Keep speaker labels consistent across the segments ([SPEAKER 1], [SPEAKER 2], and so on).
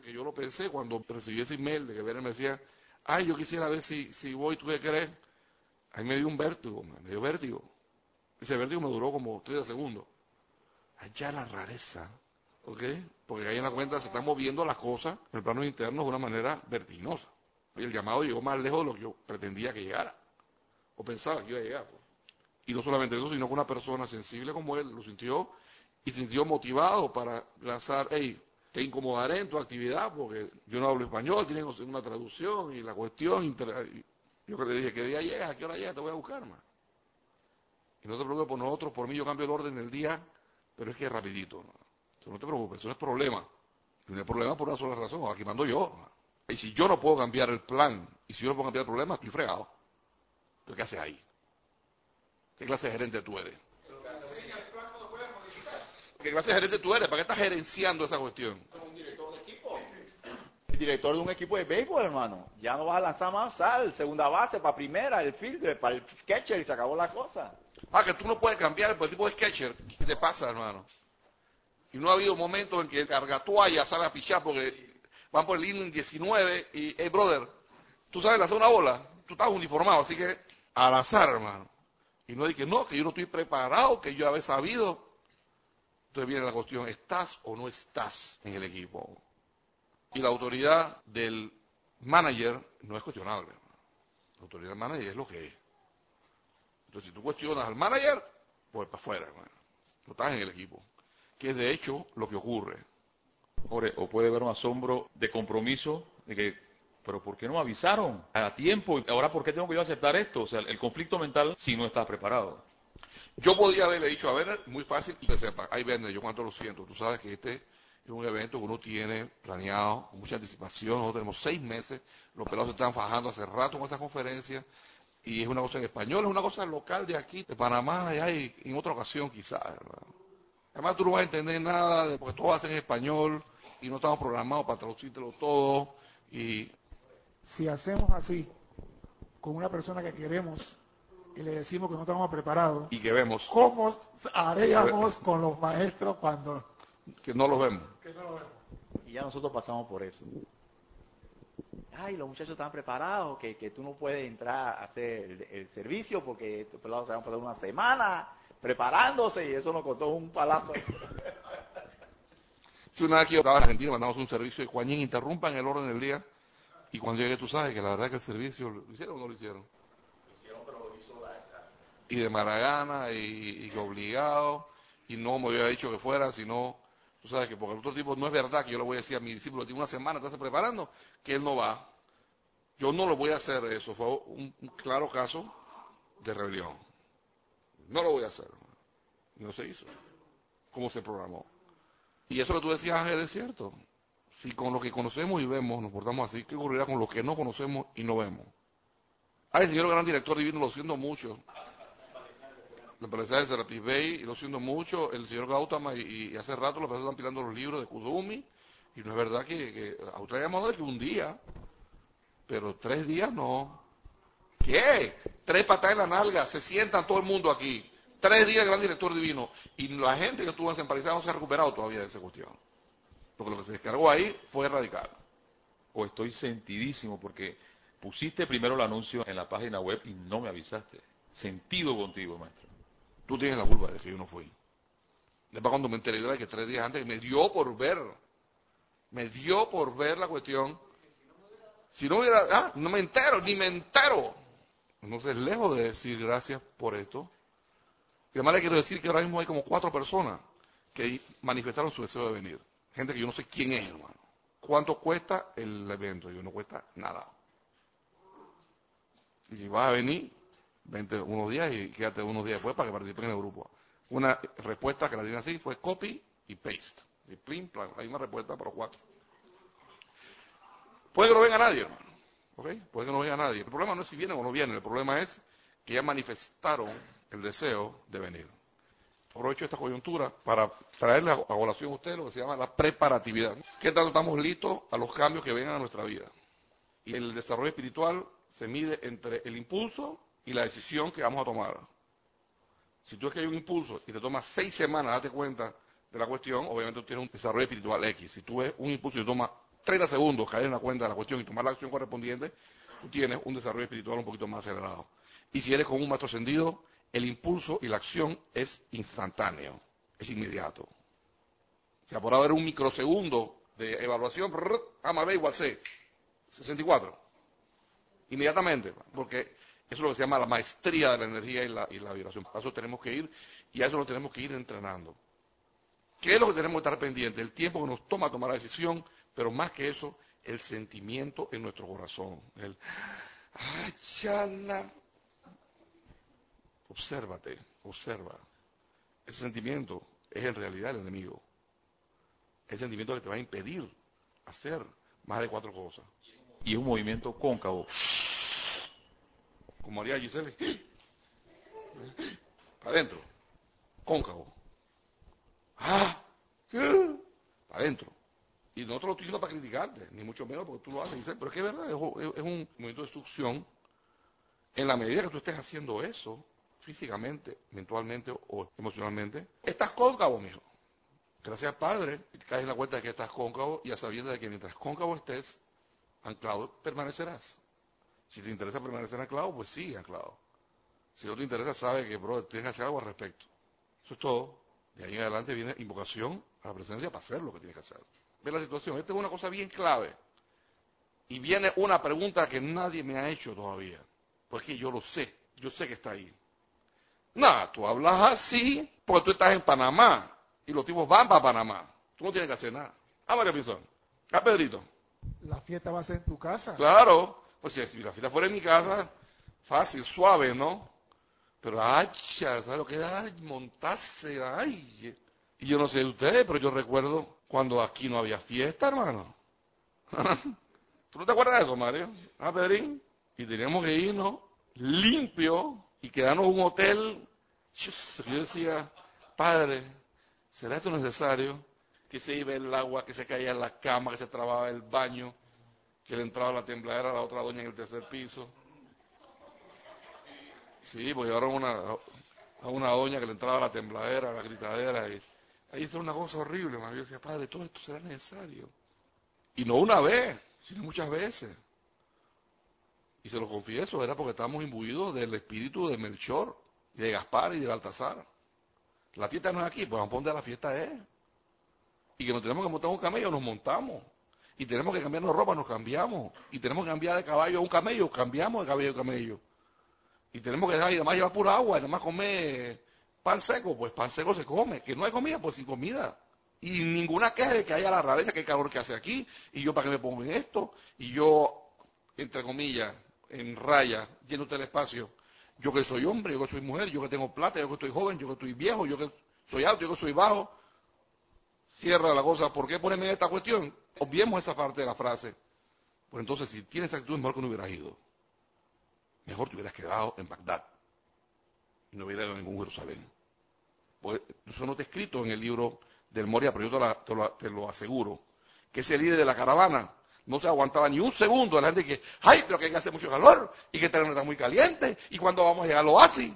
[SPEAKER 1] que yo lo pensé cuando recibí ese email de que Werner me decía, ay, yo quisiera ver si, si voy, ¿tú qué crees? Ahí me dio un vértigo, me dio vértigo. Ese vértigo me duró como 30 segundos. Allá la rareza, ¿ok? Porque ahí en la cuenta se están moviendo las cosas en el plano interno de una manera vertiginosa. Y el llamado llegó más lejos de lo que yo pretendía que llegara. O pensaba que iba a llegar. Pues. Y no solamente eso, sino que una persona sensible como él lo sintió y sintió motivado para lanzar, hey, te incomodaré en tu actividad porque yo no hablo español, tienen una traducción y la cuestión. Yo le dije, ¿qué día llega? ¿A qué hora llega? Te voy a buscar, más. Y no te preocupes por nosotros, por mí yo cambio el orden del día, pero es que es rapidito. ¿no? te preocupes, eso no es problema. No es problema por una sola razón, aquí mando yo. Y si yo no puedo cambiar el plan, y si yo no puedo cambiar el problema, estoy fregado. Entonces, ¿qué haces ahí? ¿Qué clase de gerente tú eres? ¿Qué clase de gerente tú eres? ¿Para qué estás gerenciando esa cuestión?
[SPEAKER 2] director de un equipo de béisbol, hermano. Ya no vas a lanzar más sal, segunda base, para primera, el fielder, para el catcher y se acabó la cosa.
[SPEAKER 1] Ah, que tú no puedes cambiar el tipo de catcher. ¿Qué te pasa, hermano? Y no ha habido momentos en que el cargatuaya sale a pichar porque van por el inning 19 y, hey, brother, tú sabes lanzar una bola, tú estás uniformado, así que al azar, hermano. Y no que no, que yo no estoy preparado, que yo había sabido. Entonces viene la cuestión, ¿estás o no estás en el equipo? Y la autoridad del manager no es cuestionable. La autoridad del manager es lo que es. Entonces, si tú cuestionas al manager, pues para afuera. No estás en el equipo. Que es de hecho lo que ocurre.
[SPEAKER 3] o puede haber un asombro de compromiso, de que, pero ¿por qué no me avisaron a tiempo? y Ahora, ¿por qué tengo que yo aceptar esto? O sea, el conflicto mental si no estás preparado.
[SPEAKER 1] Yo podría haberle dicho a ver, muy fácil, que sepa, ahí vende, yo cuánto lo siento. Tú sabes que este es un evento que uno tiene planeado con mucha anticipación. Nosotros tenemos seis meses, los pelados se están fajando hace rato con esa conferencia. Y es una cosa en español, es una cosa local de aquí, de Panamá, y en otra ocasión quizás. Además tú no vas a entender nada, de, porque todo hacen en español y no estamos programados para traducírtelo todo. Y...
[SPEAKER 4] Si hacemos así, con una persona que queremos y le decimos que no estamos preparados,
[SPEAKER 1] y que vemos,
[SPEAKER 4] ¿cómo haríamos con los maestros cuando
[SPEAKER 1] que no lo vemos.
[SPEAKER 2] Y ya nosotros pasamos por eso. Ay, los muchachos están preparados, que, que tú no puedes entrar a hacer el, servicio porque pelados se van a pasar una semana preparándose y eso nos costó un palazo.
[SPEAKER 1] si una vez que yo estaba en Argentina, mandamos un servicio y Juanín interrumpan el orden del día y cuando llegué tú sabes que la verdad que el servicio, ¿lo hicieron o no lo hicieron?
[SPEAKER 2] Lo hicieron, pero lo hizo la...
[SPEAKER 1] Y de Maragana y, y obligado y no me había dicho que fuera, sino Tú sabes que porque el otro tipo no es verdad que yo le voy a decir a mi discípulo, tiene una semana, estás preparando, que él no va. Yo no lo voy a hacer eso. Fue un, claro caso de rebelión. No lo voy a hacer. No se hizo. Como se programó. Y eso que tú decías, Ángel, es cierto. Si con lo que conocemos y vemos nos portamos así, ¿qué ocurrirá con lo que no conocemos y no vemos? Ay, señor gran director divino, lo siento mucho la empresa de Serapis Bay, y lo siento mucho, el señor Gautama, y, hace rato los están pilando los libros de Kudumi, y no es verdad que, que Australia de que un día, pero tres días no. ¿Qué? Tres patadas en la nalga, se sientan todo el mundo aquí. Tres días gran director divino. Y la gente que estuvo en San no se ha recuperado todavía de esa cuestión. Porque lo que se descargó ahí fue radical.
[SPEAKER 3] O estoy sentidísimo porque pusiste primero el anuncio en la página web y no me avisaste. Sentido contigo, maestro.
[SPEAKER 1] Tú tienes la culpa de que yo no fui. Después cuando me enteré de que tres días antes me dio por ver, me dio por ver la cuestión. Si no hubiera, ah, no me entero, ni me entero. Entonces, lejos de decir gracias por esto, y además le quiero decir que ahora mismo hay como cuatro personas que manifestaron su deseo de venir. Gente que yo no sé quién es, hermano. ¿Cuánto cuesta el evento? Yo no cuesta nada. Y si vas a venir, vente unos días y quédate unos días después para que participen en el grupo. Una respuesta que la tiene así fue copy y paste. Y Hay una respuesta para cuatro. Puede que no venga nadie, hermano. Puede que no venga nadie. El problema no es si vienen o no vienen. El problema es que ya manifestaron el deseo de venir. Aprovecho esta coyuntura para traerle a colación a ustedes lo que se llama la preparatividad. ¿Qué tanto estamos listos a los cambios que vengan a nuestra vida? Y el desarrollo espiritual se mide entre el impulso y la decisión que vamos a tomar. Si tú es que hay un impulso y te tomas seis semanas date cuenta de la cuestión, obviamente tú tienes un desarrollo espiritual X. Si tú ves un impulso y te toma 30 segundos caer en la cuenta de la cuestión y tomar la acción correspondiente, tú tienes un desarrollo espiritual un poquito más acelerado. Y si eres con un maestro ascendido, el impulso y la acción es instantáneo, es inmediato. O sea, por haber un microsegundo de evaluación, A más B igual C, 64. Inmediatamente, porque eso es lo que se llama la maestría de la energía y la, vibración. Para eso tenemos que ir y a eso lo tenemos que ir entrenando. ¿Qué es lo que tenemos que estar pendiente? El tiempo que nos toma tomar la decisión, pero más que eso, el sentimiento en nuestro corazón. El, ¡ay! Obsérvate, observa. Ese sentimiento es en realidad el enemigo. El sentimiento que te va a impedir hacer más de cuatro cosas.
[SPEAKER 3] Y un movimiento cóncavo.
[SPEAKER 1] Como haría Giselle. Para adentro. Cóncavo. ¡Ah! Para adentro. Y no te lo estoy diciendo para criticarte, ni mucho menos porque tú lo haces, Giselle, pero es que es verdad, es, un movimiento de succión. En la medida que tú estés haciendo eso, físicamente, mentalmente o emocionalmente, estás cóncavo, mijo. Gracias, Padre, y te caes en la cuenta de que estás cóncavo y a sabiendo de que mientras cóncavo estés, anclado permanecerás. Si te interesa permanecer anclado, pues sigue anclado. Si no te interesa, sabe que, bro, tienes que hacer algo al respecto. Eso es todo. De ahí en adelante viene invocación a la presencia para hacer lo que tienes que hacer. Ve la situación. Esta es una cosa bien clave. Y viene una pregunta que nadie me ha hecho todavía. Porque yo lo sé. Yo sé que está ahí. No, tú hablas así porque tú estás en Panamá y los tipos van para Panamá. Tú no tienes que hacer nada. A María Pinzón. A Pedrito.
[SPEAKER 4] La fiesta va a ser en tu casa.
[SPEAKER 1] Claro. Pues si la fiesta fuera en mi casa, fácil, suave, ¿no? Pero, ay, ¿sabes lo que era? Montarse, ay. Y yo no sé de ustedes, pero yo recuerdo cuando aquí no había fiesta, hermano. ¿Tú no te acuerdas de eso, Mario? ¿Ah, Pedrín? Y teníamos que irnos limpio y quedarnos en un hotel. Yo decía, padre, ¿será esto necesario? Que se iba el agua, que se caía en la cama, que se trababa el baño, que le entraba la tembladera a la otra doña en el tercer piso. Sí, porque llevaron una, a una doña que le entraba la tembladera, la gritadera. Y ahí es una cosa horrible. Yo decía, padre, todo esto será necesario. Y no una vez, sino muchas veces. Y se lo confieso, era porque estábamos imbuidos del espíritu de Melchor, y de Gaspar y de Baltasar. La fiesta no es aquí, pues vamos a donde la fiesta es. Y que nos tenemos que montar un camello, nos montamos. Y tenemos que cambiarnos ropa, nos cambiamos. Y tenemos que cambiar de caballo a un camello, cambiamos de caballo a camello. Y tenemos que dejar, y además llevar pura agua, y además comer pan seco, pues pan seco se come. Que no hay comida, pues sin comida. Y ninguna queja de que haya la rareza, que hay calor que hace aquí, y yo para qué me pongo en esto, y yo, entre comillas, en raya, lleno el espacio. Yo que soy hombre, yo que soy mujer, yo que tengo plata, yo que estoy joven, yo que estoy viejo, yo que soy alto, yo que soy bajo. Cierra la cosa. ¿Por qué ponerme en esta cuestión? Obviemos esa parte de la frase. Pues entonces, si tienes actitud, mejor que no hubieras ido. Mejor te hubieras quedado en Bagdad. Y no hubieras ido a ningún Jerusalén. Pues eso no está escrito en el libro del Moria, pero yo te lo, te lo aseguro. Que ese líder de la caravana no se aguantaba ni un segundo de que, ay, pero que hay que hacer mucho calor y que el terreno está muy caliente y cuando vamos a llegar lo así.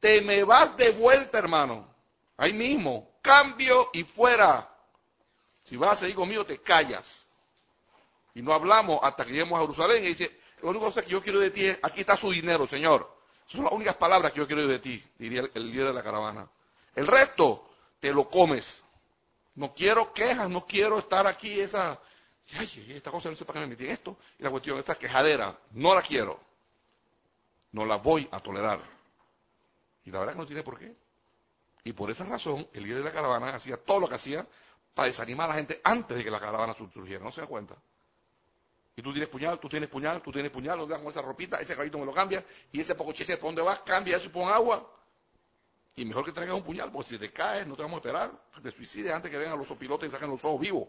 [SPEAKER 1] Te me vas de vuelta, hermano. Ahí mismo. Cambio y fuera. Si vas a seguir conmigo, te callas. Y no hablamos hasta que lleguemos a Jerusalén y dice, lo único que yo quiero de ti es, aquí está su dinero, Señor. Esas son las únicas palabras que yo quiero de ti, diría el, líder de la caravana. El resto, te lo comes. No quiero quejas, no quiero estar aquí esa ay, esta cosa no sé para qué me metí en esto, y la cuestión, esta quejadera, no la quiero, no la voy a tolerar. Y la verdad que no tiene por qué. Y por esa razón, el líder de la caravana hacía todo lo que hacía para desanimar a la gente antes de que la caravana surgiera, ¿no se da cuenta? Y tú tienes puñal, tú tienes puñal, tú tienes puñal, ¿dónde vas con esa ropita? Ese caballito me lo cambia, y ese poco chese, ¿por dónde vas? Cambia eso y pon agua. Y mejor que traigas un puñal, porque si te caes, no te vamos a esperar, te suicides antes que vengan los pilotos y saquen los ojos vivos.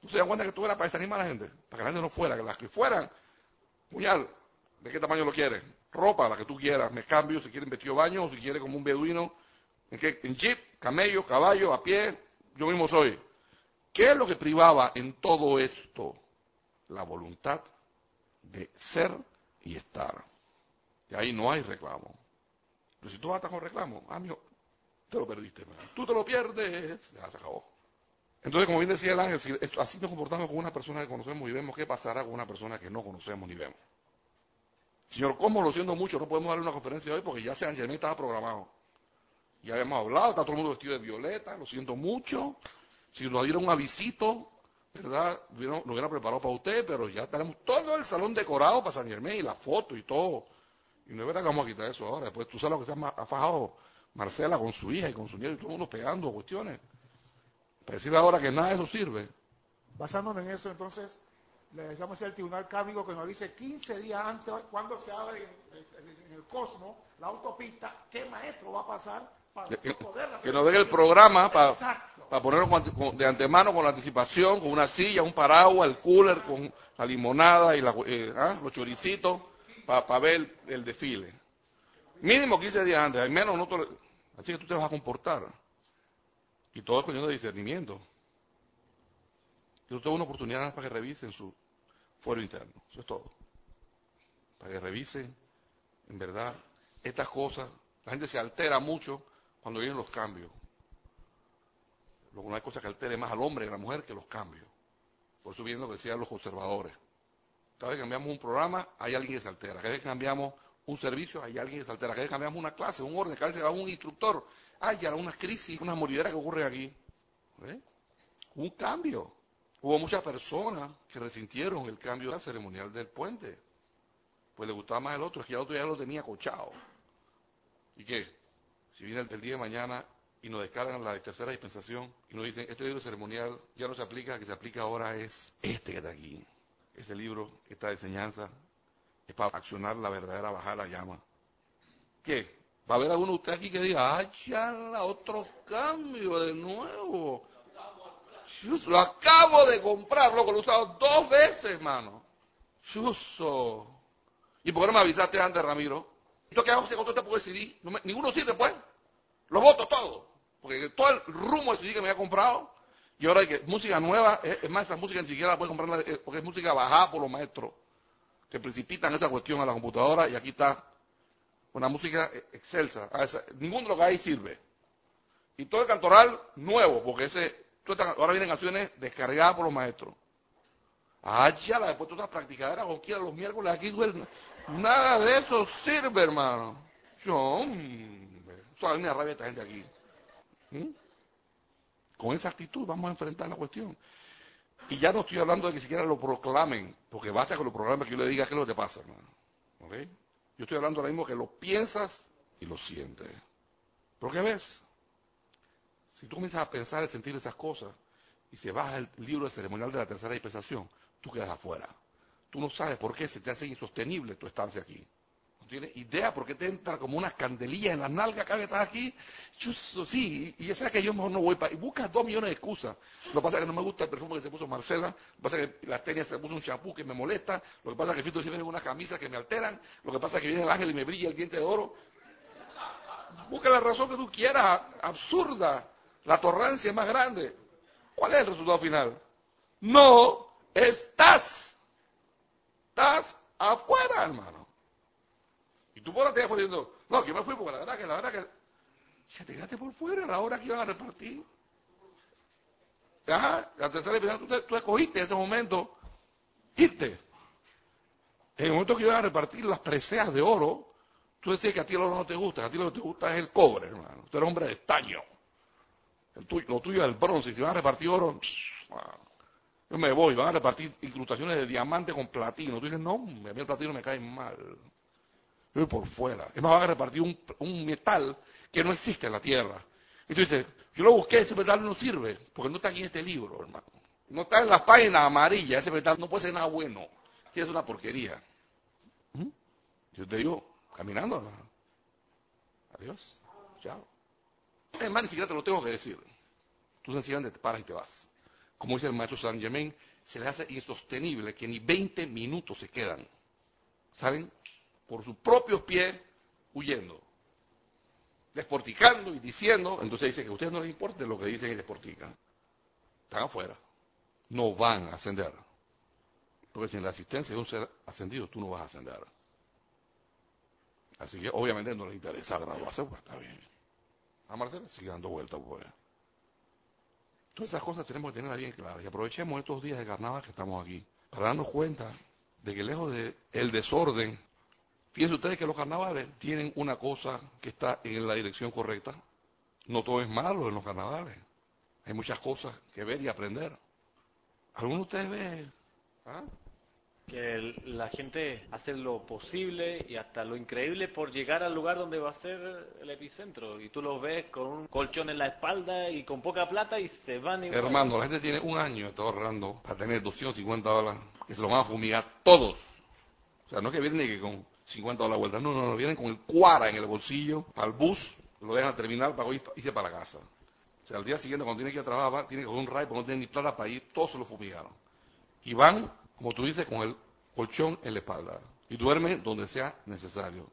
[SPEAKER 1] ¿Tú se das cuenta que tú eras para desanimar a la gente? Para que la gente no fuera, que las que fueran, puñal, ¿de qué tamaño lo quieres? Ropa, la que tú quieras, me cambio si quieres vestido baño o si quieres como un beduino, ¿en, qué? en jeep, camello, caballo, a pie, yo mismo soy. ¿Qué es lo que privaba en todo esto? La voluntad de ser y estar. Y ahí no hay reclamo. Pero si tú vas con reclamo, amigo, te lo perdiste. Tú te lo pierdes, ya se acabó. Entonces, como bien decía el ángel, así nos comportamos con una persona que conocemos y vemos qué pasará con una persona que no conocemos ni vemos. Señor, ¿cómo lo siento mucho? No podemos darle una conferencia hoy porque ya San Germán estaba programado. Ya habíamos hablado, está todo el mundo vestido de violeta, lo siento mucho. Si nos dieron un avisito, ¿verdad? Lo hubieran preparado para usted, pero ya tenemos todo el salón decorado para San Germán y la foto y todo. Y no es verdad que vamos a quitar eso ahora. Después tú sabes lo que se ha fajado Marcela con su hija y con su nieto y todo el mundo pegando cuestiones. Para decirle ahora que nada de eso sirve.
[SPEAKER 4] Basándome en eso, entonces, le decimos al tribunal cámico que nos dice 15 días antes, cuando se abre en, en- en el Cosmo la autopista, qué maestro va a pasar
[SPEAKER 1] Que, nos den el programa para
[SPEAKER 4] Exacto.
[SPEAKER 1] ponerlo de antemano con la anticipación, con una silla, un paraguas, el cooler, con la limonada y la, eh, ah, los choricitos para ver el, el desfile. Mínimo 15 días antes, al menos no tole- Así que tú te vas a comportar. Y todo es cuestión de discernimiento. Y tú tengo una oportunidad para que revisen su fuero interno. Eso es todo. Para que revisen, en verdad, estas cosas. La gente se altera mucho cuando vienen los cambios. No hay cosa que altere más al hombre y a la mujer que los cambios. Por eso viene lo que decían los conservadores. Cada vez que cambiamos un programa, hay alguien que se altera. Cada vez que cambiamos un servicio, hay alguien que se altera. Cada vez que cambiamos una clase, un orden, cada vez que va un instructor, hay ya unas crisis, unas morideras que ocurren aquí. ¿Eh? Un cambio. Hubo muchas personas que resintieron el cambio de la ceremonial del puente. Pues le gustaba más el otro, es que el otro ya lo tenía cochado. ¿Y qué? Si viene el, día de mañana y nos descargan la tercera dispensación y nos dicen, este libro ceremonial ya no se aplica, que se aplica ahora es este que está aquí. Ese libro, esta enseñanza, es para accionar la verdadera bajada la llama. ¿Qué? Va a haber alguno de ustedes aquí que diga, ¡ay, ya la otro cambio de nuevo! Chus, lo acabo de comprar, loco, lo he usado dos veces, hermano. Chuso. ¿Y por qué no me avisaste antes, Ramiro? ¿Esto qué hago si con todo este poco de CD? No me- ninguno sirve, pues. Lo voto todo. Porque todo el rumbo de CD que me había comprado, y ahora hay que música nueva, es, más, esa música ni siquiera la puedes comprar eh, porque es música bajada por los maestros, que precipitan esa cuestión a la computadora, y aquí está una música eh, excelsa. Ah, esa- ninguno de los que hay sirve. Y todo el cantoral nuevo, porque ese, ahora vienen canciones descargadas por los maestros. Ah, ya, la después tú estás practicadera cualquiera los miércoles aquí duerme. Nada de eso sirve, hermano. Yo, hombre, eso a mí me rabia esta gente aquí. ¿Mm? Con esa actitud vamos a enfrentar la cuestión. Y ya no estoy hablando de que siquiera lo proclamen, porque basta que lo proclamen que yo le diga qué es lo que te pasa, hermano. ¿Ok? Yo estoy hablando ahora mismo que lo piensas y lo sientes. ¿Pero qué ves? Si tú comienzas a pensar y sentir esas cosas, y se baja el libro de ceremonial de la tercera dispensación, tú quedas afuera. Tú no sabes por qué se te hace insostenible tu estancia aquí. No tienes idea por qué te entra como unas candelillas en las nalgas cada vez que estás aquí. Chuzo, sí, y ya sabes que yo mejor no voy para... Y buscas dos millones de excusas. Lo que pasa es que no me gusta el perfume que se puso Marcela. Lo que pasa es que la tenia se puso un champú que me molesta. Lo que pasa es que Fito viene unas camisas que me alteran. Lo que pasa es que viene el ángel y me brilla el diente de oro. Busca la razón que tú quieras, absurda. La torrancia es más grande. ¿Cuál es el resultado final? No estás. Estás afuera, hermano. Y tú por la te afuera diciendo, no, que me fui porque la verdad que la verdad que. Ya te quedaste por fuera a la hora que iban a repartir. Ya, la tercera episodio, tú, tú escogiste ese momento irte. En el momento que iban a repartir las preseas de oro, tú decías que a ti el oro no te gusta, a ti lo que te gusta es el cobre, hermano. Tú eres hombre de estaño. Lo tuyo es el bronce. Y si van a repartir oro, psh, yo me voy. Van a repartir incrustaciones de diamante con platino. Tú dices, no, a mí el platino me cae mal. Yo voy por fuera. Es más, van a repartir un, un metal que no existe en la tierra. Y tú dices, yo lo busqué, ese metal no sirve, porque no está aquí en este libro, hermano. No está en las páginas amarillas, ese metal no puede ser nada bueno. Sí, es una porquería. ¿Mm? Yo te digo, caminando, hermano. Adiós. Chao. Hermano, ni siquiera te lo tengo que decir. Tú sencillamente te paras y te vas. Como dice el maestro San Germain, se le hace insostenible que ni 20 minutos se quedan. Salen por sus propios pies huyendo. Desporticando y diciendo. Entonces dice que a ustedes no les importa lo que dicen y desportican. Están afuera. No van a ascender. Porque sin la asistencia de un ser ascendido, tú no vas a ascender. Así que obviamente no les interesa graduarse, pues está bien. A Marcela sigue dando vueltas, pues. Todas esas cosas tenemos que tenerlas bien claras y aprovechemos estos días de carnaval que estamos aquí para darnos cuenta de que lejos del el desorden, fíjense ustedes que los carnavales tienen una cosa que está en la dirección correcta. No todo es malo en los carnavales. Hay muchas cosas que ver y aprender. ¿Alguno de ustedes ve? ¿Ah?
[SPEAKER 5] Que la gente hace lo posible y hasta lo increíble por llegar al lugar donde va a ser el epicentro. Y tú los ves con un colchón en la espalda y con poca plata y se van igual.
[SPEAKER 1] Hermano, la gente tiene un año, está ahorrando para tener 250 dólares, que se lo van a fumigar todos. O sea, no es que vienen que con 50 dólares vuelta, no, no, no, vienen con el cuara en el bolsillo, para el bus, lo dejan terminar para ir- irse para la casa. O sea, al día siguiente cuando tiene que ir a trabajar, tiene que coger un ride porque no tienen ni plata para ir, todos se lo fumigaron. Y van, como tú dices, con el colchón en la espalda. Y duermen donde sea necesario.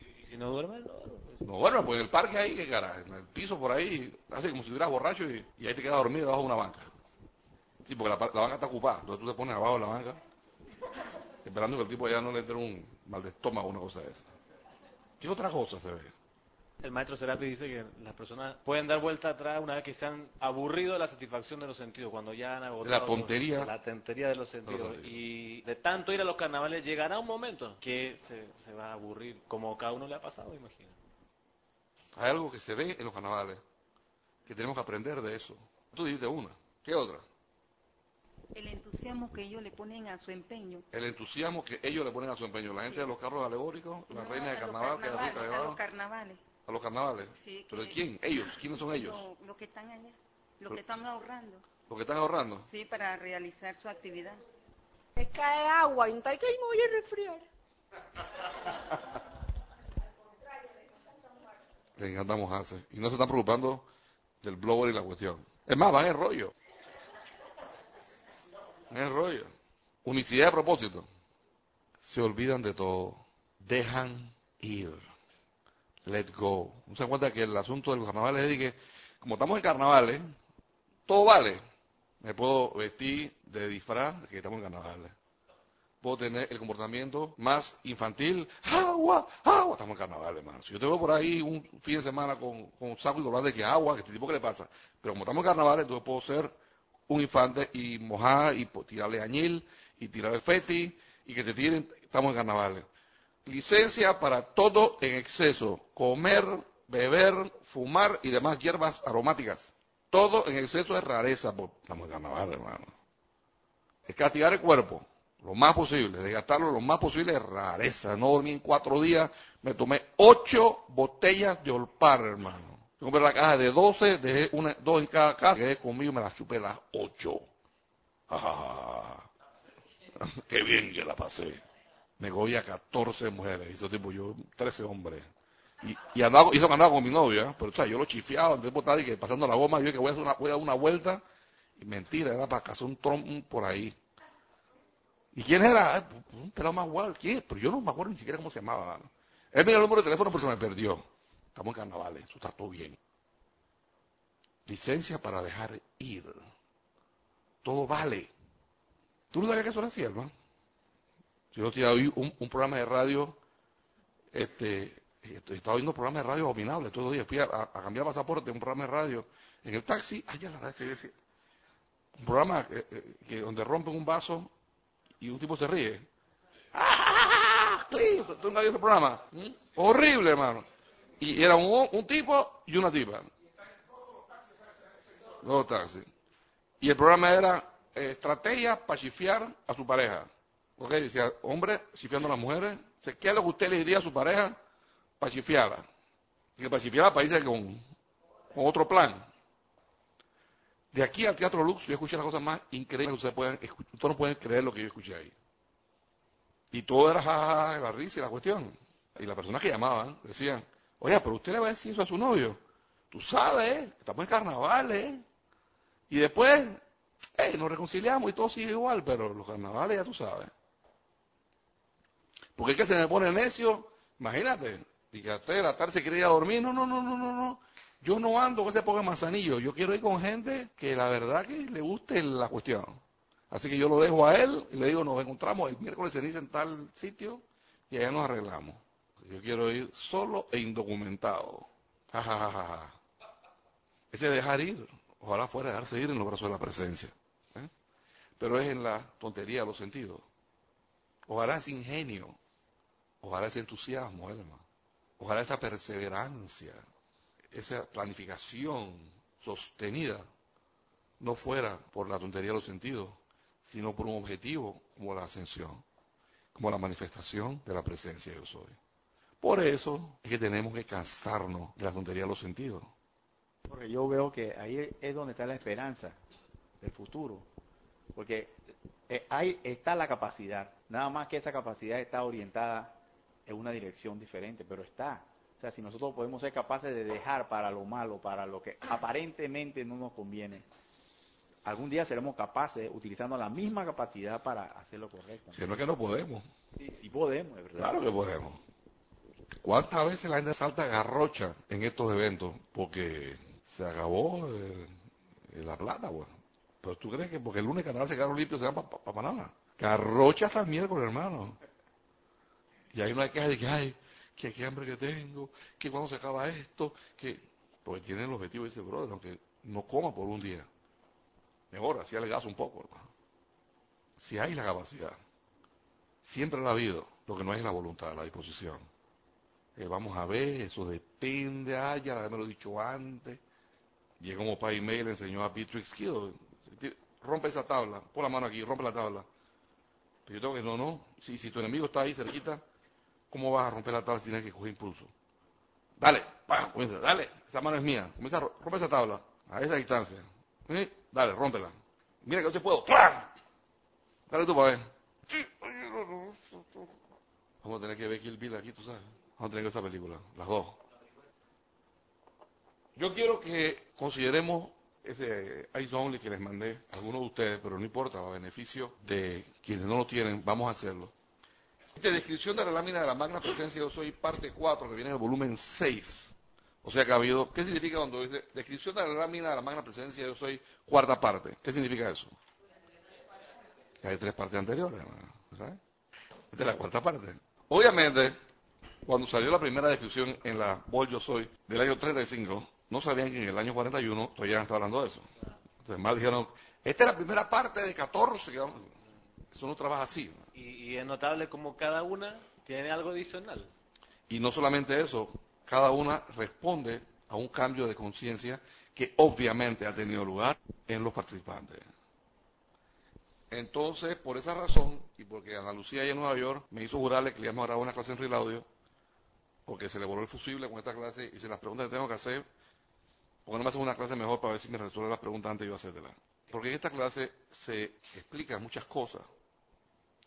[SPEAKER 5] Y si no duermes, no.
[SPEAKER 1] No duermen, pues en el parque ahí, que carajo, en el piso por ahí, hace como si estuvieras borracho y, y ahí te quedas dormido debajo de una banca. Sí, porque la, banca está ocupada, entonces tú te pones abajo de la banca, esperando que el tipo ya no le entre un mal de estómago o una cosa de esa. ¿Qué otra cosa se ve?
[SPEAKER 5] El maestro Serapi dice que las personas pueden dar vuelta atrás una vez que se han aburrido de la satisfacción de los sentidos, cuando ya han agotado
[SPEAKER 1] La tontería.
[SPEAKER 5] los- la tontería de los sentidos. Y de tanto ir a los carnavales llegará un momento que se, se va a aburrir, como cada uno le ha pasado, imagino.
[SPEAKER 1] Hay algo que se ve en los carnavales, que tenemos que aprender de eso. Tú dijiste una. ¿Qué otra?
[SPEAKER 6] El entusiasmo que ellos le ponen a su empeño.
[SPEAKER 1] El entusiasmo que ellos le ponen a su empeño. La gente de los carros alegóricos, la
[SPEAKER 6] No,
[SPEAKER 1] reina de
[SPEAKER 6] a
[SPEAKER 1] carnaval, que
[SPEAKER 6] carnavales,
[SPEAKER 1] rica
[SPEAKER 6] A
[SPEAKER 1] llevaba,
[SPEAKER 6] los carnavales.
[SPEAKER 1] A los carnavales.
[SPEAKER 6] Sí,
[SPEAKER 1] ¿Pero de quién? Ellos. ¿Quiénes son ellos?
[SPEAKER 6] Los los que están allá. Los que están ahorrando.
[SPEAKER 1] Los que están ahorrando.
[SPEAKER 6] Sí, para realizar su actividad.
[SPEAKER 7] Me cae agua y un tal que me voy a resfriar.
[SPEAKER 1] Le encanta mojarse. Y no se están preocupando del blower y la cuestión. Es más, van en rollo. Van en rollo. Unicidad de propósito. Se olvidan de todo. Dejan ir. Let go. ¿No se cuenta que el asunto de los carnavales es de que, como estamos en carnavales, todo vale. Me puedo vestir de disfraz, que estamos en carnavales. Puedo tener el comportamiento más infantil. Agua, agua. Estamos en carnaval, hermano. Si yo te veo por ahí un fin de semana con, con un saco y doblar de que agua, que este tipo, ¿qué le pasa? Pero como estamos en carnaval, entonces puedo ser un infante y mojar y tirarle añil y tirarle feti y que te tiren. Estamos en carnavales. Licencia para todo en exceso. Comer, beber, fumar y demás hierbas aromáticas. Todo en exceso es rareza. Estamos en carnaval, hermano. Es castigar el cuerpo lo más posible, desgastarlo lo más posible es rareza. No dormí en cuatro días, me tomé ocho botellas de Olpar, hermano. Compré la caja de 12, dejé una, dos en cada casa, quedé conmigo y me las chupé las ocho. Ah, qué bien que la pasé. Me cogí a 14 mujeres, hizo tipo yo, 13 hombres. Y, y andaba, hizo que andaba con mi novia, ¿eh? pero o yo lo chifiaba, el tipo estaba y que pasando la goma, yo que voy a, hacer una, voy a dar una vuelta, y mentira, era para cazar un trompo por ahí. ¿Y quién era? Ah, Un pelado más guapo. ¿Quién? Pero yo no me acuerdo ni siquiera cómo se llamaba. mano. Él me dio el número de teléfono, pero se me perdió. Estamos en carnavales, eso está todo bien. Licencia para dejar ir. Todo vale. ¿Tú no sabías que eso era así, hermano? Yo otro oí un, un programa de radio, este, estaba viendo un programa de radio abominable todos los días. Fui a, cambiar pasaporte, un programa de radio, en el taxi, ya la sí. un programa eh, eh, que donde rompen un vaso y un tipo se ríe. ¡Ah! Clint, ¿Tú nunca has visto ese programa? ¿Mm? Horrible, hermano. Y era un, tipo y una tipa. Dos taxis. Y el programa era eh, estrategia para chifiar a su pareja. Ok, decía, hombre, chifiando a las mujeres. ¿Qué es lo que usted le diría a su pareja para chifiarla? Que para chifiarla irse con, otro plan. De aquí al Teatro Lux, yo escuché las cosas más increíbles que ustedes pueden escuchar. Ustedes no pueden creer lo que yo escuché ahí. Y todo era jajaja, la risa y la cuestión. Y las personas que llamaban decían, oye, pero usted le va a decir eso a su novio. Tú sabes, estamos en carnavales. Y después, hey, nos reconciliamos y todo sigue igual, pero los carnavales ya tú sabes. Porque es que se me pone necio, imagínate, que usted de la tarde se quiere ir a dormir, no, no, no, no, no, no. Yo no ando ese poco de manzanillo, yo quiero ir con gente que la verdad que le guste la cuestión. Así que yo lo dejo a él y le digo, nos encontramos el miércoles en tal sitio y allá nos arreglamos. Yo quiero ir solo e indocumentado. Ese dejar ir. Ojalá fuera dejarse ir en los brazos de la presencia. ¿eh? Pero es en la tontería de los sentidos. Ojalá ese ingenio, ojalá ese entusiasmo, Elma, ojalá esa perseverancia, esa planificación sostenida no fuera por la tontería de los sentidos, sino por un objetivo como la ascensión, como la manifestación de la presencia de yo soy. Por eso es que tenemos que cansarnos de la tontería de los sentidos.
[SPEAKER 2] Porque yo veo que ahí es donde está la esperanza del futuro. Porque eh, ahí está la capacidad. Nada más que esa capacidad está orientada en una dirección diferente, pero está. O sea, si nosotros podemos ser capaces de dejar para lo malo, para lo que aparentemente no nos conviene, algún día seremos capaces, utilizando la misma capacidad para hacer lo correcto.
[SPEAKER 1] Si no es que no podemos.
[SPEAKER 2] Sí, sí podemos, es verdad.
[SPEAKER 1] Claro que podemos. ¿Cuántas veces la gente salta garrocha en estos eventos? Porque se acabó la plata, güey. Pero tú crees que porque el lunes canal se quedaron limpios se van para pa, Panamá. Garrocha hasta el miércoles, hermano. Y ahí no hay queja de que, ay, que qué hambre que tengo, que cuando se acaba esto, que... Porque tiene el objetivo, dice, brother, aunque no coma por un día. Mejor, así gas un poco, hermano. Si hay la capacidad, siempre la ha habido, lo que no es la voluntad, la disposición. Eh, vamos a ver, eso depende, ay, ya me lo he dicho antes. Y como para email le enseñó a Beatrix Kido, rompe esa tabla, pon la mano aquí, rompe la tabla. Pero yo tengo que, no, no, si, si tu enemigo está ahí cerquita, ¿cómo vas a romper la tabla si tienes que coger impulso? Dale, ¡pam! comienza, dale, esa mano es mía, comienza a romper esa tabla, a esa distancia. ¿Eh? Dale, rómpela. Mira que yo se puedo, ¡pam! Dale tú para ver. Vamos a tener que ver Kill Bill aquí, tú sabes. Vamos a tener que ver esa película, las dos. Yo quiero que consideremos ese Ice Only que les mandé a algunos de ustedes, pero no importa, a beneficio de quienes no lo tienen, vamos a hacerlo. Esta descripción de la lámina de la magna presencia yo soy parte 4, que viene en el volumen 6. O sea que ha habido, ¿qué significa cuando dice descripción de la lámina de la magna presencia yo soy cuarta parte? ¿Qué significa eso? Que hay tres partes anteriores, ¿sabes? Esta es la cuarta parte. Obviamente, cuando salió la primera descripción en la Bol Yo Soy del año 35, no sabían que en el año 41 todavía estaba hablando de eso. Entonces, más dijeron, esta es la primera parte de 14. Eso no trabaja así.
[SPEAKER 5] Y, y es notable como cada una tiene algo adicional.
[SPEAKER 1] Y no solamente eso, cada una responde a un cambio de conciencia que obviamente ha tenido lugar en los participantes. Entonces, por esa razón, y porque Ana Lucía allá en Nueva York me hizo jurarle que le íbamos a grabar una clase en Real Audio, porque se le voló el fusible con esta clase y se las preguntas que tengo que hacer porque no me hacen una clase mejor para ver si me resuelve las preguntas antes de yo hacértelas. Porque en esta clase se explica muchas cosas.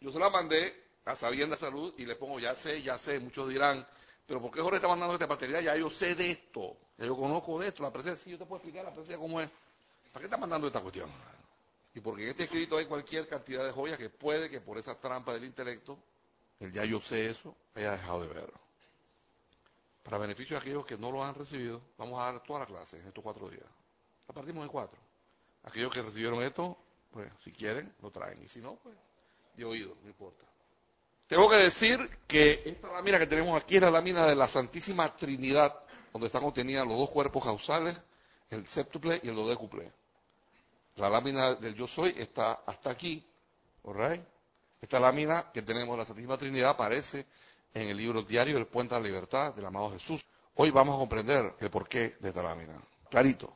[SPEAKER 1] Yo se la mandé a Sabienda Salud y le pongo, ya sé, ya sé, muchos dirán, pero ¿por qué Jorge está mandando esta batería? Ya yo sé de esto, ya yo conozco de esto, la presencia, sí, yo te puedo explicar la presencia cómo es. ¿Para qué está mandando esta cuestión? Y porque en este escrito hay cualquier cantidad de joyas que puede que por esa trampa del intelecto, el ya yo sé eso, haya dejado de verlo. Para beneficio de aquellos que no lo han recibido, vamos a dar toda la clase en estos cuatro días. La partimos en cuatro. Aquellos que recibieron esto, pues si quieren, lo traen. Y si no, pues de oído, no importa. Tengo que decir que esta lámina que tenemos aquí es la lámina de la Santísima Trinidad, donde están contenidas los dos cuerpos causales, el séptuple y el dodécuple. La lámina del yo soy está hasta aquí, ¿alright? Esta lámina que tenemos de la Santísima Trinidad aparece en el libro diario El Puente a la Libertad del amado Jesús. Hoy vamos a comprender el porqué de esta lámina. Clarito.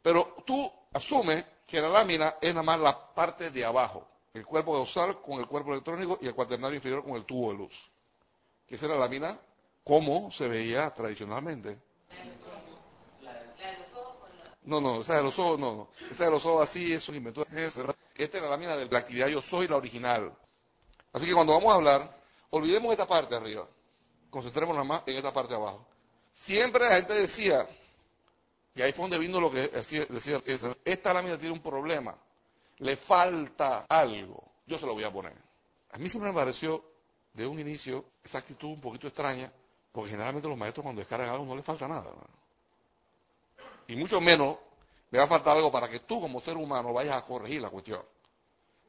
[SPEAKER 1] Pero tú asumes que la lámina es nada más la parte de abajo. El cuerpo causal con el cuerpo electrónico y el cuaternario inferior con el tubo de luz. Que esa era la lámina como se veía tradicionalmente. No, no, esa de los ojos, no, no. Esa de los ojos así, eso inventó. Esta es la lámina de la actividad yo soy, la original. Así que cuando vamos a hablar, olvidemos esta parte arriba. Concentrémonos más en esta parte abajo. Siempre la gente decía, y ahí fue donde vino lo que decía esta lámina tiene un problema, le falta algo, yo se lo voy a poner. A mí siempre me pareció de un inicio esa actitud un poquito extraña, porque generalmente los maestros cuando descargan algo no les falta nada. Y mucho menos le va a faltar algo para que tú como ser humano vayas a corregir la cuestión.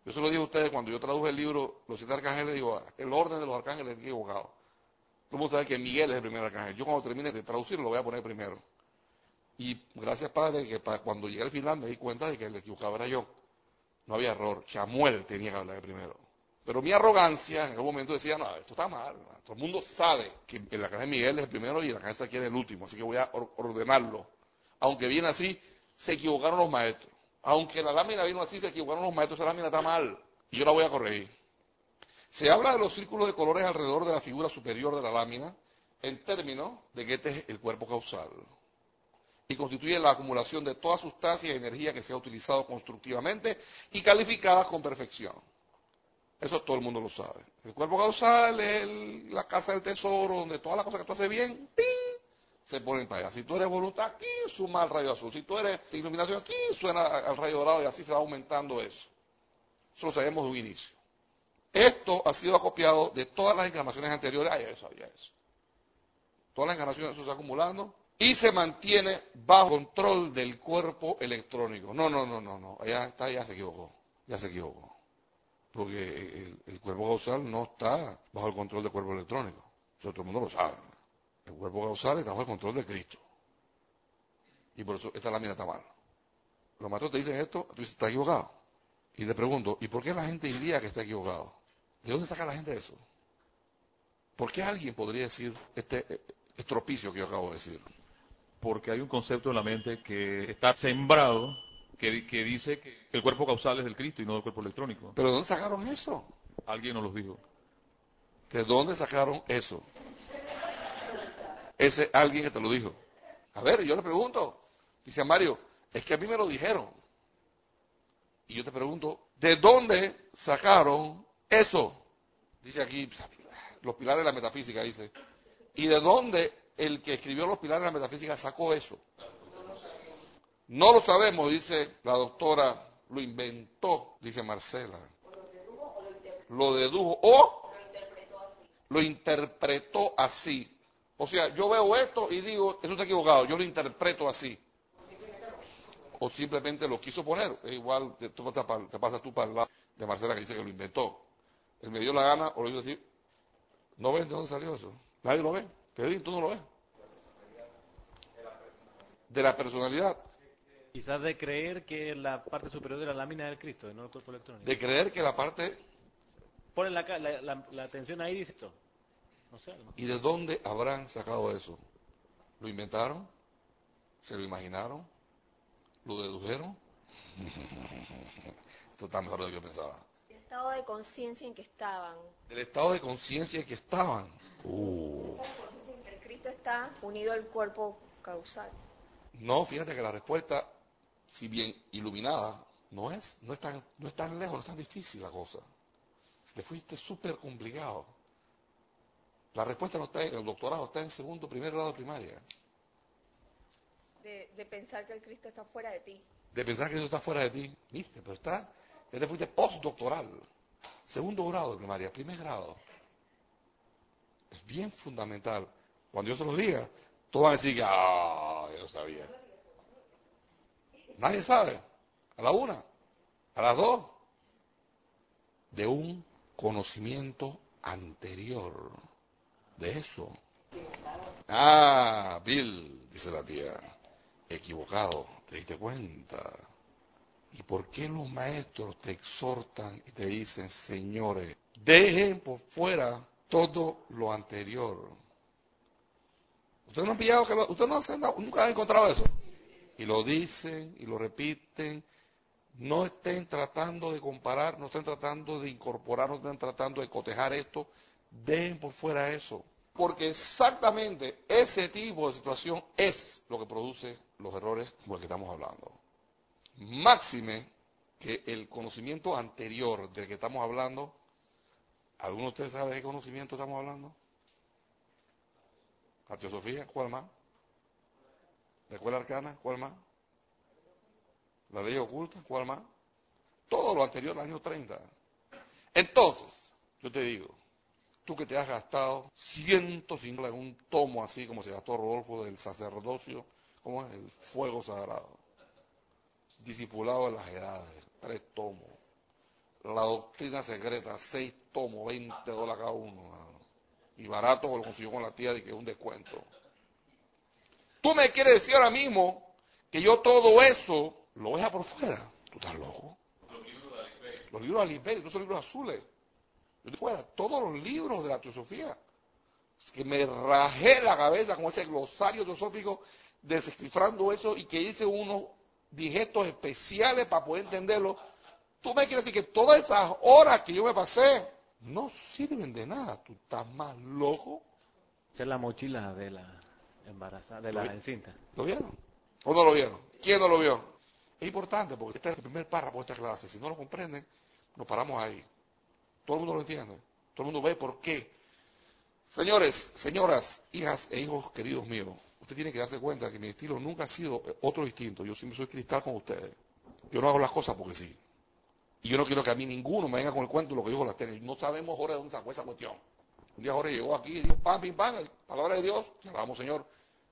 [SPEAKER 1] Yo se lo dije a ustedes cuando yo traduje el libro Los siete arcángeles, digo, el orden de los arcángeles es equivocado. Sabes que Miguel es el primer arcángel. Yo cuando termine de traducirlo lo voy a poner primero. Y gracias, Padre, que pa- cuando llegué al final me di cuenta de que el equivocado era yo. No había error. Chamuel tenía que hablar primero. Pero mi arrogancia en algún momento decía, no, esto está mal. Todo el mundo sabe que en la cabeza de Miguel es el primero y en la cabeza de aquí es el último. Así que voy a or- ordenarlo. Aunque viene así, se equivocaron los maestros. Aunque la lámina vino así, se equivocaron los maestros. Esa lámina está mal. Y yo la voy a corregir. Se habla de los círculos de colores alrededor de la figura superior de la lámina en términos de que este es el cuerpo causal y constituye la acumulación de toda sustancia y energía que se ha utilizado constructivamente y calificada con perfección. Eso todo el mundo lo sabe. El cuerpo causal es la casa del tesoro, donde todas las cosas que tú haces bien, ¡ping! se ponen para allá. Si tú eres voluntad, aquí suma al rayo azul. Si tú eres iluminación, aquí suena al rayo dorado y así se va aumentando eso. Eso lo sabemos de un inicio. Esto ha sido acopiado de todas las encarnaciones anteriores. Ay, yo sabía eso. Todas las encarnaciones se está acumulando y se mantiene bajo control del cuerpo electrónico. No, no, no, no, no. Ya está, ya se equivocó. Ya se equivocó. Porque el, cuerpo causal no está bajo el control del cuerpo electrónico. Eso todo el mundo lo sabe. El cuerpo causal está bajo el control de Cristo. Y por eso esta lámina está mal. Los maestros te dicen esto, tú dices, está equivocado. Y te pregunto, ¿y por qué la gente diría que está equivocado? ¿De dónde saca la gente eso? ¿Por qué alguien podría decir este eh, estropicio que yo acabo de decir?
[SPEAKER 3] Porque hay un concepto en la mente que está sembrado que, que dice que el cuerpo causal es del Cristo y no del cuerpo electrónico.
[SPEAKER 1] ¿Pero de dónde sacaron eso?
[SPEAKER 3] Alguien nos lo dijo.
[SPEAKER 1] ¿De dónde sacaron eso? Ese alguien que te lo dijo. A ver, yo le pregunto. Dice Mario, es que a mí me lo dijeron. Y yo te pregunto, ¿de dónde sacaron eso? Dice aquí, los pilares de la metafísica, dice. ¿Y de dónde el que escribió los pilares de la metafísica sacó eso? No lo sabemos, dice la doctora, lo inventó, dice Marcela. Lo dedujo o lo interpretó así. O sea, yo veo esto y digo, eso está equivocado, yo lo interpreto así. O simplemente lo quiso poner. Igual te, tú pasas tú para el lado de Marcela que dice que lo inventó. Él me dio la gana o lo hizo así. ¿No ven de dónde salió eso? Nadie lo ve. Digo, tú no lo ves. De la personalidad.
[SPEAKER 5] Quizás de creer que la parte superior de la lámina es el Cristo, y no el cuerpo electrónico.
[SPEAKER 1] De creer que la parte...
[SPEAKER 5] Ponen la, ca- la, la- la atención ahí y dice esto. No sé.
[SPEAKER 1] ¿Y de dónde habrán sacado eso? ¿Lo inventaron? ¿Se lo imaginaron? ¿Lo dedujeron? Esto está mejor de lo que yo pensaba.
[SPEAKER 7] El estado de conciencia en que estaban.
[SPEAKER 1] El estado de conciencia en que estaban. Uh.
[SPEAKER 7] Conciencia en que el Cristo está unido al cuerpo causal.
[SPEAKER 1] No, fíjate que la respuesta, si bien iluminada, no es, no es tan, no es tan lejos, no es tan difícil la cosa. Te fuiste súper complicado. La respuesta no está en el doctorado, está en segundo, primer grado de primaria.
[SPEAKER 7] De, de pensar que el Cristo está fuera de ti.
[SPEAKER 1] De pensar que eso está fuera de ti, viste, pero está, ya te fuiste postdoctoral. Segundo grado de primaria, primer grado. Es bien fundamental. Cuando yo se los diga, todos van a decir que, ah, yo sabía. Nadie sabe. A la una, a las dos, de un conocimiento anterior de eso. Ah, Bill, dice la tía, equivocado, ¿te diste cuenta? ¿Y por qué los maestros te exhortan y te dicen, señores, dejen por fuera todo lo anterior? ¿Ustedes no han pillado que no nunca han encontrado eso? Y lo dicen y lo repiten. No estén tratando de comparar, no estén tratando de incorporar, no estén tratando de cotejar esto. Dejen por fuera eso. Porque exactamente ese tipo de situación es lo que produce los errores como el que estamos hablando. Máxime que el conocimiento anterior del que estamos hablando, ¿alguno de ustedes sabe de qué conocimiento estamos hablando? La teosofía, ¿cuál más? La escuela arcana, ¿cuál más? La ley oculta, ¿cuál más? Todo lo anterior al año 30. Entonces, yo te digo, tú que te has gastado 150 en un tomo así como se gastó Rodolfo del sacerdocio, ¿cómo es? El fuego sagrado. Discipulado en las edades, tres tomos. La doctrina secreta, seis tomos, 20 dólares cada uno. Y barato lo consiguió con la tía de que es un descuento. Tú me quieres decir ahora mismo que yo todo eso lo deja por fuera. Tú estás loco. Los libros de Alibey, no son libros azules. Yo de fuera, todos los libros de la teosofía. Que me rajé la cabeza con ese glosario teosófico descifrando eso y que hice unos digestos especiales para poder entenderlo. Tú me quieres decir que todas esas horas que yo me pasé no sirven de nada. Tú estás más loco.
[SPEAKER 5] Esa es la mochila de la embarazada, de la
[SPEAKER 1] vi-
[SPEAKER 5] encinta.
[SPEAKER 1] ¿Lo vieron? ¿O no lo vieron? ¿Quién no lo vio? Es importante porque este es el primer párrafo de esta clase. Si no lo comprenden, nos paramos ahí. Todo el mundo lo entiende. Todo el mundo ve por qué. Señores, señoras, hijas e hijos queridos míos, usted tiene que darse cuenta que mi estilo nunca ha sido otro distinto. Yo siempre soy cristal con ustedes. Yo no hago las cosas porque sí. Y yo no quiero que a mí ninguno me venga con el cuento de lo que dijo la tele. No sabemos, Jorge, de dónde sacó esa cuestión. Un día Jorge llegó aquí y dijo, pam, pim, pam, palabra de Dios, te alabamos, Señor.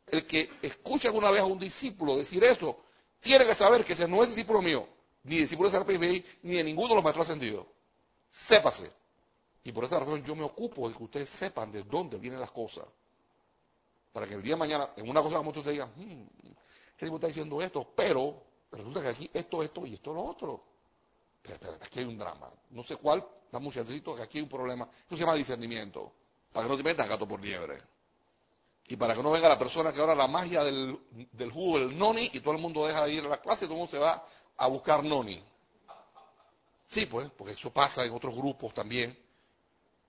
[SPEAKER 1] El que escuche alguna vez a un discípulo decir eso, tiene que saber que ese no es discípulo mío, ni discípulo de CRPI, ni de ninguno de los maestros ascendidos. Sépase. Y por esa razón yo me ocupo de que ustedes sepan de dónde vienen las cosas. Para que el día de mañana, en una cosa como usted diga, "Hmm, ¿qué tipo está diciendo esto? Pero resulta que aquí esto, esto y esto lo otro. Espérate, aquí hay un drama. No sé cuál, da muchachito, que aquí hay un problema. Eso se llama discernimiento. Para que no te metas gato por liebre. Y para que no venga la persona que ahora la magia del, del jugo del noni y todo el mundo deja de ir a la clase y todo el mundo se va a buscar noni. Sí, pues, porque eso pasa en otros grupos también.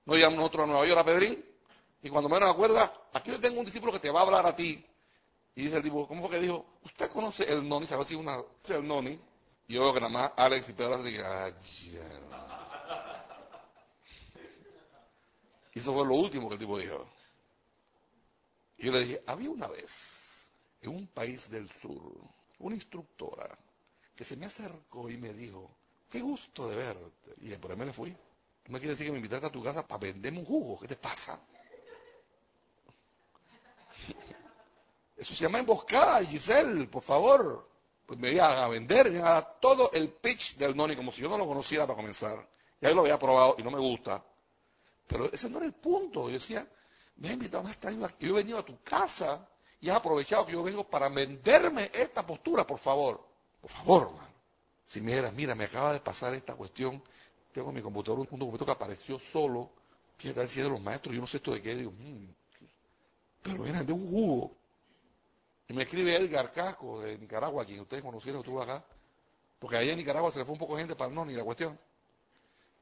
[SPEAKER 1] No llegamos nosotros a Nueva York a Pedrín y cuando menos acuerda, aquí yo tengo un discípulo que te va a hablar a ti. Y dice el tipo, ¿cómo fue que dijo? ¿Usted conoce el noni? ¿Sabe si una el noni? Yo que nada más Alex y Pedro se dicen, "Ah, ya". Y eso fue lo último que el tipo dijo. Y yo le dije, había una vez en un país del sur una instructora que se me acercó y me dijo, qué gusto de verte. Y por ahí me le fui. ¿Tú me quieres decir que me invitaste a tu casa para venderme un jugo? ¿Qué te pasa? Eso se llama emboscada, Giselle, por favor. Pues me iba a vender, me iba a dar todo el pitch del noni, como si yo no lo conociera para comenzar. Ya yo lo había probado y no me gusta. Pero ese no era el punto. Yo decía, me has invitado, me has traído aquí. Yo he venido a tu casa y has aprovechado que yo vengo para venderme esta postura, por favor. Por favor, man. Si me dijeras, mira, me acaba de pasar esta cuestión, tengo en mi computador un documento que apareció solo, tal si es de los maestros, yo no sé esto de qué, digo, "Mm, pero viene de un jugo. Y me escribe Edgar Casco de Nicaragua, quien ustedes conocieron, estuvo acá, porque allá en Nicaragua se le fue un poco gente para no, ni la cuestión.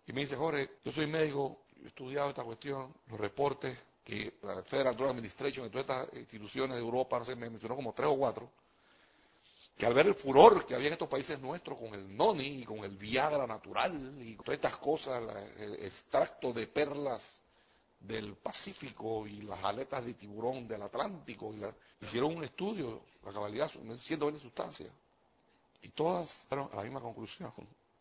[SPEAKER 1] Y me dice, Jorge, yo soy médico, he estudiado esta cuestión, los reportes que la Federal Drug Administration y todas estas instituciones de Europa, no sé, me mencionó como tres o cuatro, que al ver el furor que había en estos países nuestros con el noni y con el Viagra natural y todas estas cosas, el extracto de perlas del Pacífico y las aletas de tiburón del Atlántico, y hicieron un estudio, la cabalidad, son 120 sustancias, y todas llegaron a la misma conclusión,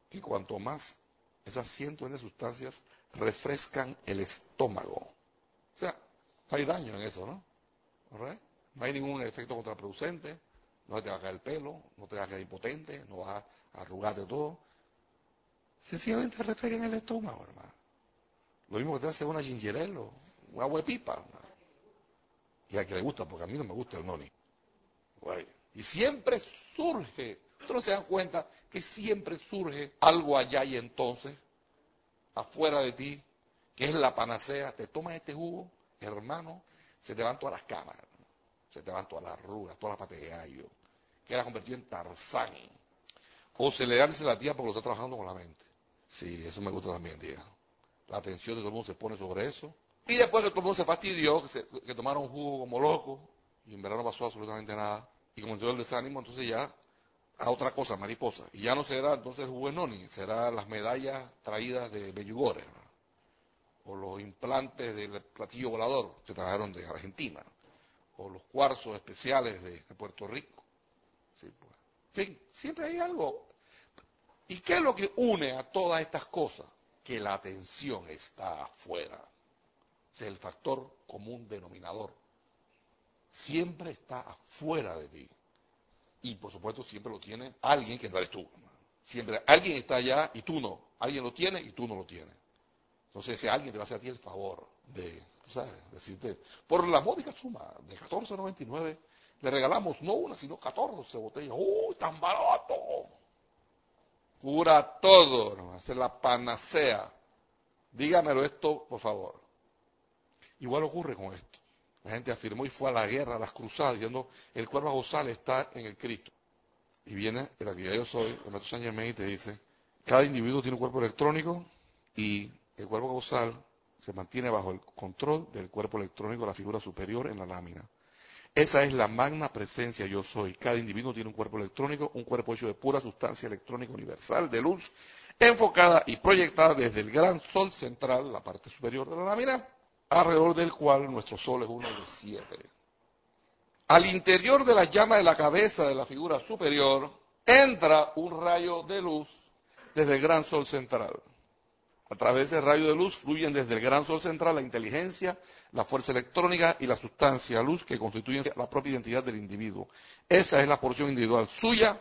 [SPEAKER 1] que cuanto más esas 120 sustancias refrescan el estómago, o sea, no hay daño en eso, ¿no? No hay ningún efecto contraproducente, no te va a caer el pelo, no te va a quedar impotente, no vas a arrugarte todo. Sencillamente refrescan el estómago, hermano. Lo mismo que te hace una ginger ale o un agua de pipa. Y a que le gusta, porque a mí no me gusta el noni. Guay. Y siempre surge, ustedes no se dan cuenta que siempre surge algo allá y entonces, afuera de ti, que es la panacea. Te tomas este jugo, hermano, se te van todas las canas, se te van todas las arrugas, todas las patas de gallo. Queda convertido en Tarzán. O se le da la tía porque lo está trabajando con la mente. Sí, eso me gusta también, tía. La atención de todo el mundo se pone sobre eso. Y después que todo el mundo se fastidió, que, tomaron jugo como locos, y en verdad no pasó absolutamente nada, y comenzó el desánimo, entonces ya a otra cosa, mariposa. Y ya no será entonces el jugo de noni, será las medallas traídas de Bellugore, o los implantes del platillo volador que trajeron de Argentina, o los cuarzos especiales de, de Puerto Rico. Sí, pues. En fin, siempre hay algo. ¿Y qué es lo que une a todas estas cosas? Que la atención está afuera. Es el factor común denominador. Siempre está afuera de ti. Y por supuesto siempre lo tiene alguien que no eres tú. Siempre alguien está allá y tú no. Alguien lo tiene y tú no lo tienes. Entonces ese alguien te va a hacer a ti el favor de, tú sabes, decirte, por la módica suma de 14.99, Le regalamos no una, sino 14 botellas. ¡Uy, tan barato! Cura todo, hermano. Es la panacea. Dígamelo esto, por favor. Igual ocurre con esto. La gente afirmó y fue a la guerra, a las cruzadas, diciendo, el cuerpo gozal está en el Cristo. Y viene el actividad yo soy, el maestro Sánchez y te dice, cada individuo tiene un cuerpo electrónico y el cuerpo causal se mantiene bajo el control del cuerpo electrónico la figura superior en la lámina. Esa es la magna presencia yo soy. Cada individuo tiene un cuerpo electrónico, un cuerpo hecho de pura sustancia electrónica universal de luz, enfocada y proyectada desde el gran sol central, la parte superior de la lámina, alrededor del cual nuestro sol es uno de siete. Al interior de la llama de la cabeza de la figura superior entra un rayo de luz desde el gran sol central. A través del rayo de luz fluyen desde el gran sol central la inteligencia, la fuerza electrónica y la sustancia luz que constituyen la propia identidad del individuo. Esa es la porción individual suya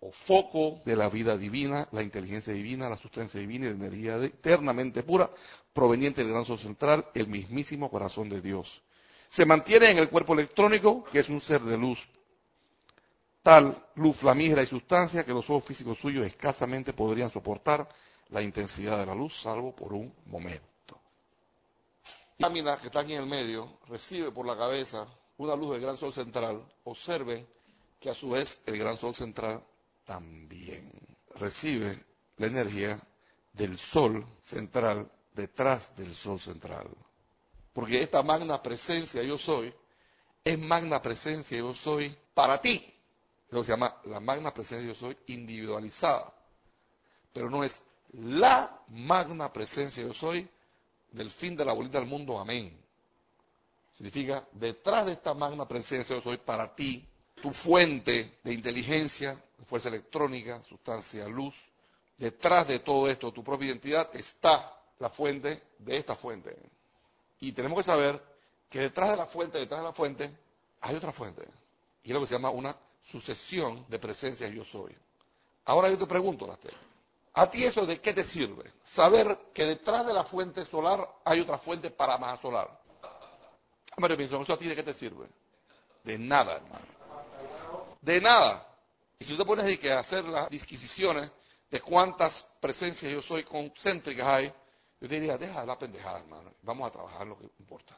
[SPEAKER 1] o foco de la vida divina, la inteligencia divina, la sustancia divina y la energía eternamente pura proveniente del gran central, el mismísimo corazón de Dios. Se mantiene en el cuerpo electrónico, que es un ser de luz, tal luz flamígera y sustancia que los ojos físicos suyos escasamente podrían soportar la intensidad de la luz, salvo por un momento. Lámina que está aquí en el medio recibe por la cabeza una luz del gran sol central. Observen que a su vez el gran sol central también recibe la energía del sol central detrás del sol central. Porque esta magna presencia yo soy es magna presencia yo soy para ti. Lo que se llama la magna presencia yo soy individualizada. Pero no es la magna presencia yo soy del fin de la bolita del mundo, amén. Significa, detrás de esta magna presencia yo soy para ti, tu fuente de inteligencia, fuerza electrónica, sustancia, luz, detrás de todo esto, tu propia identidad, está la fuente de esta fuente. Y tenemos que saber que detrás de la fuente, detrás de la fuente, hay otra fuente. Y es lo que se llama una sucesión de presencias yo soy. Ahora yo te pregunto, Lastel, ¿A ti eso de qué te sirve? Saber que detrás de la fuente solar hay otra fuente para más solar. Mario Pinzón, ¿eso a ti de qué te sirve? De nada, hermano. De nada. Y si tú te pones a hacer las disquisiciones de cuántas presencias yo soy concéntricas hay, yo te diría, deja la pendejada, hermano. Vamos a trabajar lo que importa.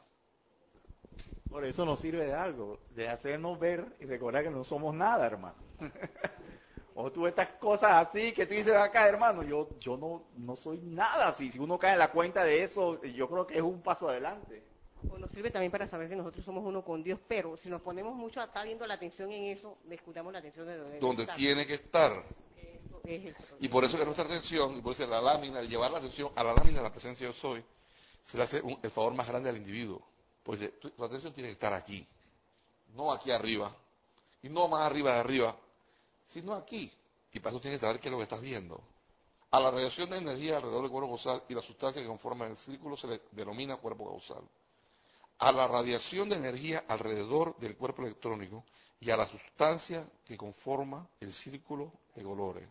[SPEAKER 2] Por eso nos sirve de algo, de hacernos ver y recordar que no somos nada, hermano. O tú estas cosas así que tú dices acá, hermano, yo, yo no, no soy nada así. Si uno cae en la cuenta de eso, yo creo que es un paso adelante.
[SPEAKER 7] O nos sirve también para saber que nosotros somos uno con Dios, pero si nos ponemos mucho a estar viendo la atención en eso, descuidamos la atención de donde,
[SPEAKER 1] donde tiene que estar. y por eso que nuestra atención, y por eso la lámina, el llevar la atención a la lámina de la presencia yo soy, se le hace el favor más grande al individuo. Pues tu, tu atención tiene que estar aquí, no aquí arriba, y no más arriba de arriba, sino aquí. Y para eso tienes que saber qué es lo que estás viendo. A la radiación de energía alrededor del cuerpo causal y la sustancia que conforma el círculo se le denomina cuerpo causal. A la radiación de energía alrededor del cuerpo electrónico y a la sustancia que conforma el círculo de colores.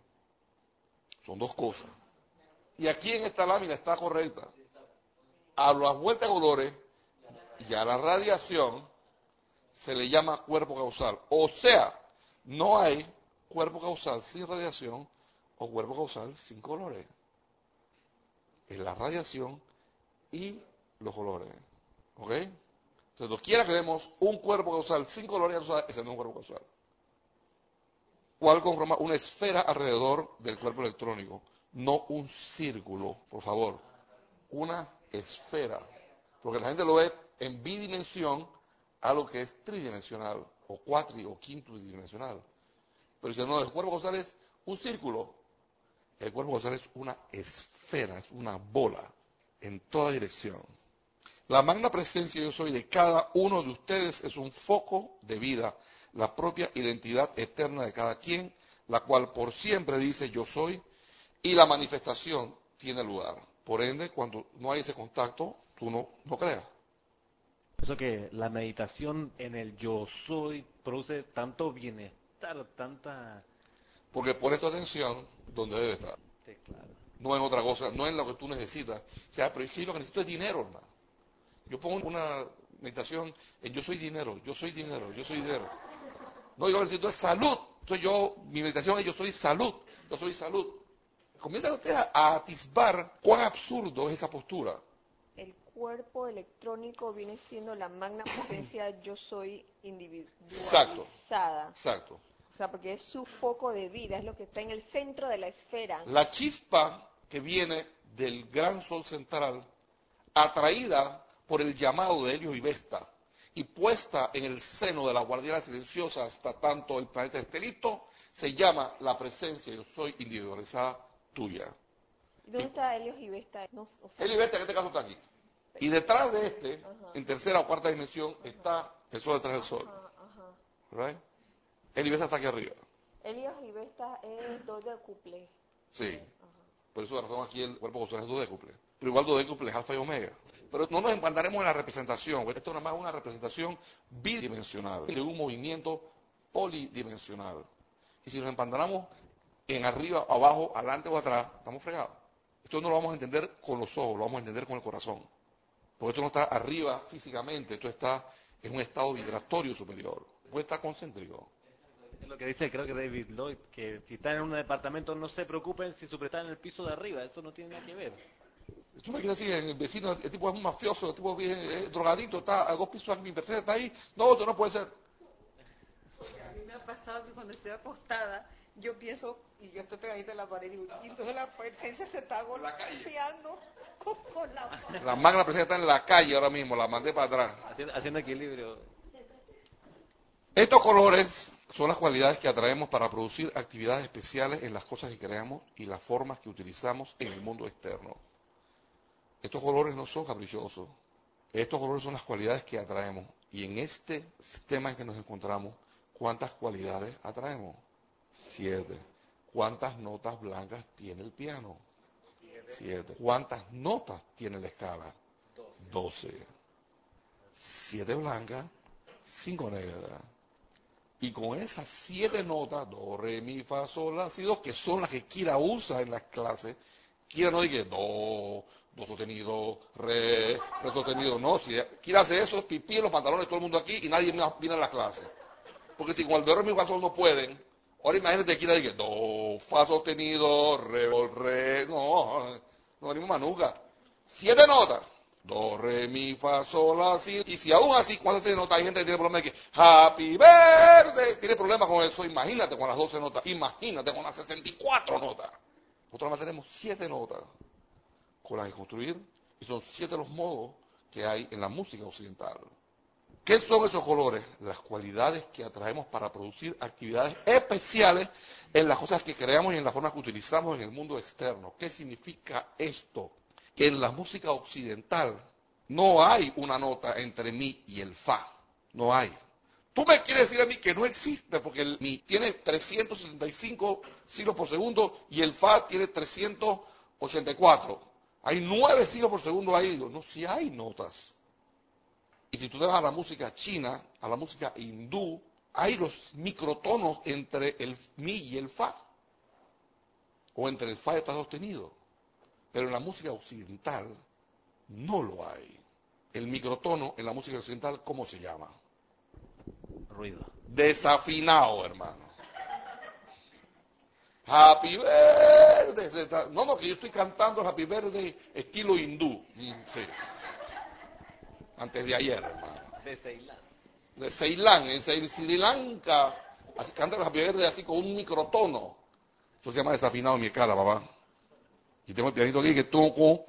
[SPEAKER 1] Son dos cosas. Y aquí en esta lámina está correcta. A las vueltas de colores y a la radiación se le llama cuerpo causal. O sea, no hay cuerpo causal sin radiación o cuerpo causal sin colores. Es la radiación y los colores. ¿Ok? Entonces, quiera que vemos un cuerpo causal sin colores, ese no es un cuerpo causal. ¿Cuál conforma una esfera alrededor del cuerpo electrónico, no un círculo, por favor. Una esfera. Porque la gente lo ve en bidimensión a lo que es tridimensional, o cuatri o quinto dimensional. Pero dice, no, el cuerpo causal es un círculo. El cuerpo causal es una esfera, es una bola, en toda dirección. La magna presencia yo soy de cada uno de ustedes es un foco de vida, la propia identidad eterna de cada quien, la cual por siempre dice yo soy, y la manifestación tiene lugar. Por ende, cuando no hay ese contacto, tú no, no creas.
[SPEAKER 5] Eso que la meditación en el yo soy produce tanto bienestar tanta...
[SPEAKER 1] Porque pone tu atención donde debe estar. No en otra cosa, no en lo que tú necesitas. O sea, pero es que lo que necesito es dinero, hermano. Yo pongo una meditación en yo soy dinero, yo soy dinero, yo soy dinero. No, yo necesito es salud. Entonces yo, mi meditación es yo soy salud. Yo soy salud. Comienza usted a, a atisbar cuán absurdo es esa postura.
[SPEAKER 8] El cuerpo electrónico viene siendo la magna potencia yo soy individualizada.
[SPEAKER 1] Exacto.
[SPEAKER 8] Sea, porque es su foco de vida, es lo que está en el centro de la esfera.
[SPEAKER 1] La chispa que viene del gran sol central, atraída por el llamado de Helios y Vesta, y puesta en el seno de la guardiana silenciosa hasta tanto el planeta esté listo, se llama la presencia yo soy individualizada tuya.
[SPEAKER 8] ¿Y ¿Dónde está Helios y Vesta? No, o sea,
[SPEAKER 1] Helios y Vesta en este caso está aquí. Y detrás de este,
[SPEAKER 8] Ajá.
[SPEAKER 1] en tercera o cuarta dimensión, está el sol detrás del sol.
[SPEAKER 8] ajá, ajá.
[SPEAKER 1] Right? Vesta está aquí arriba.
[SPEAKER 8] Helios y Vesta es couple.
[SPEAKER 1] Sí. Por eso la razón aquí el cuerpo gozón es dodécuple. Pero igual dodécuple es alfa y omega. Pero no nos empandaremos en la representación. Esto es nada más una representación bidimensional de un movimiento polidimensional. Y si nos empantanamos en arriba, abajo, adelante o atrás, estamos fregados. Esto no lo vamos a entender con los ojos, lo vamos a entender con el corazón. Porque esto no está arriba físicamente, esto está en un estado vibratorio superior. Puede estar concéntrico.
[SPEAKER 5] Es lo que dice, creo que David Lloyd, que si están en un departamento no se preocupen si su están en el piso de arriba, eso no tiene nada que ver.
[SPEAKER 1] Esto me quiere decir, el vecino, el tipo es un mafioso, el tipo es drogadito, está a dos pisos, mi persona está ahí. No, esto no puede ser.
[SPEAKER 9] A mí me ha pasado que cuando estoy acostada, yo pienso, y yo estoy pegadita a la pared, y, digo, y entonces la presencia se está golpeando con, con la mano.
[SPEAKER 1] La magna presencia está en la calle ahora mismo, la mandé para atrás.
[SPEAKER 5] Haciendo, haciendo equilibrio.
[SPEAKER 1] Estos colores son las cualidades que atraemos para producir actividades especiales en las cosas que creamos y las formas que utilizamos en el mundo externo. Estos colores no son caprichosos. Estos colores son las cualidades que atraemos. Y en este sistema en que nos encontramos, ¿cuántas cualidades atraemos? Siete. ¿Cuántas notas blancas tiene el piano? Siete. ¿Cuántas notas tiene la escala? Doce. Siete blancas, cinco negras. Y con esas siete notas, do, re, mi, fa, sol, la, si, do, que son las que Kira usa en las clases, Kira no dice do, do sostenido, re, re sostenido, no. Si Kira hace eso, pipí en los pantalones todo el mundo aquí y nadie viene a la clase. Porque si con el do, re, mi, fa, sol no pueden, ahora imagínate Kira dice do, fa sostenido, re, re, no, no, ni manuca. Siete notas. Do, re, mi, fa, sol, la, si. Y si aún así, cuando tiene notas, hay gente que tiene problema de que Happy Birthday, tiene problema con eso. Imagínate con las 12 notas, imagínate con las 64 notas. Nosotros más tenemos 7 notas con las que construir y son 7 los modos que hay en la música occidental. ¿Qué son esos colores? Las cualidades que atraemos para producir actividades especiales en las cosas que creamos y en las formas que utilizamos en el mundo externo. ¿Qué significa esto? Que en la música occidental no hay una nota entre mi y el fa. No hay. Tú me quieres decir a mí que no existe porque el mi tiene 365 ciclos por segundo y el fa tiene 384. Hay nueve ciclos por segundo ahí. Digo, no, si hay notas. Y si tú te vas a la música china, a la música hindú, hay los microtonos entre el mi y el fa. O entre el fa y el fa sostenido. Pero en la música occidental no lo hay. El microtono en la música occidental, ¿cómo se llama?
[SPEAKER 5] Ruido.
[SPEAKER 1] Desafinado, hermano. Happy está- No, no, que yo estoy cantando Happy Birthday estilo hindú. Mm, sí. Antes de ayer, hermano.
[SPEAKER 5] De Ceilán.
[SPEAKER 1] De Ceilán, en Sri Lanka, así, canta el Happy Birthday así con un microtono. Eso se llama desafinado en mi escala, papá. Y tengo el pianito aquí que toco.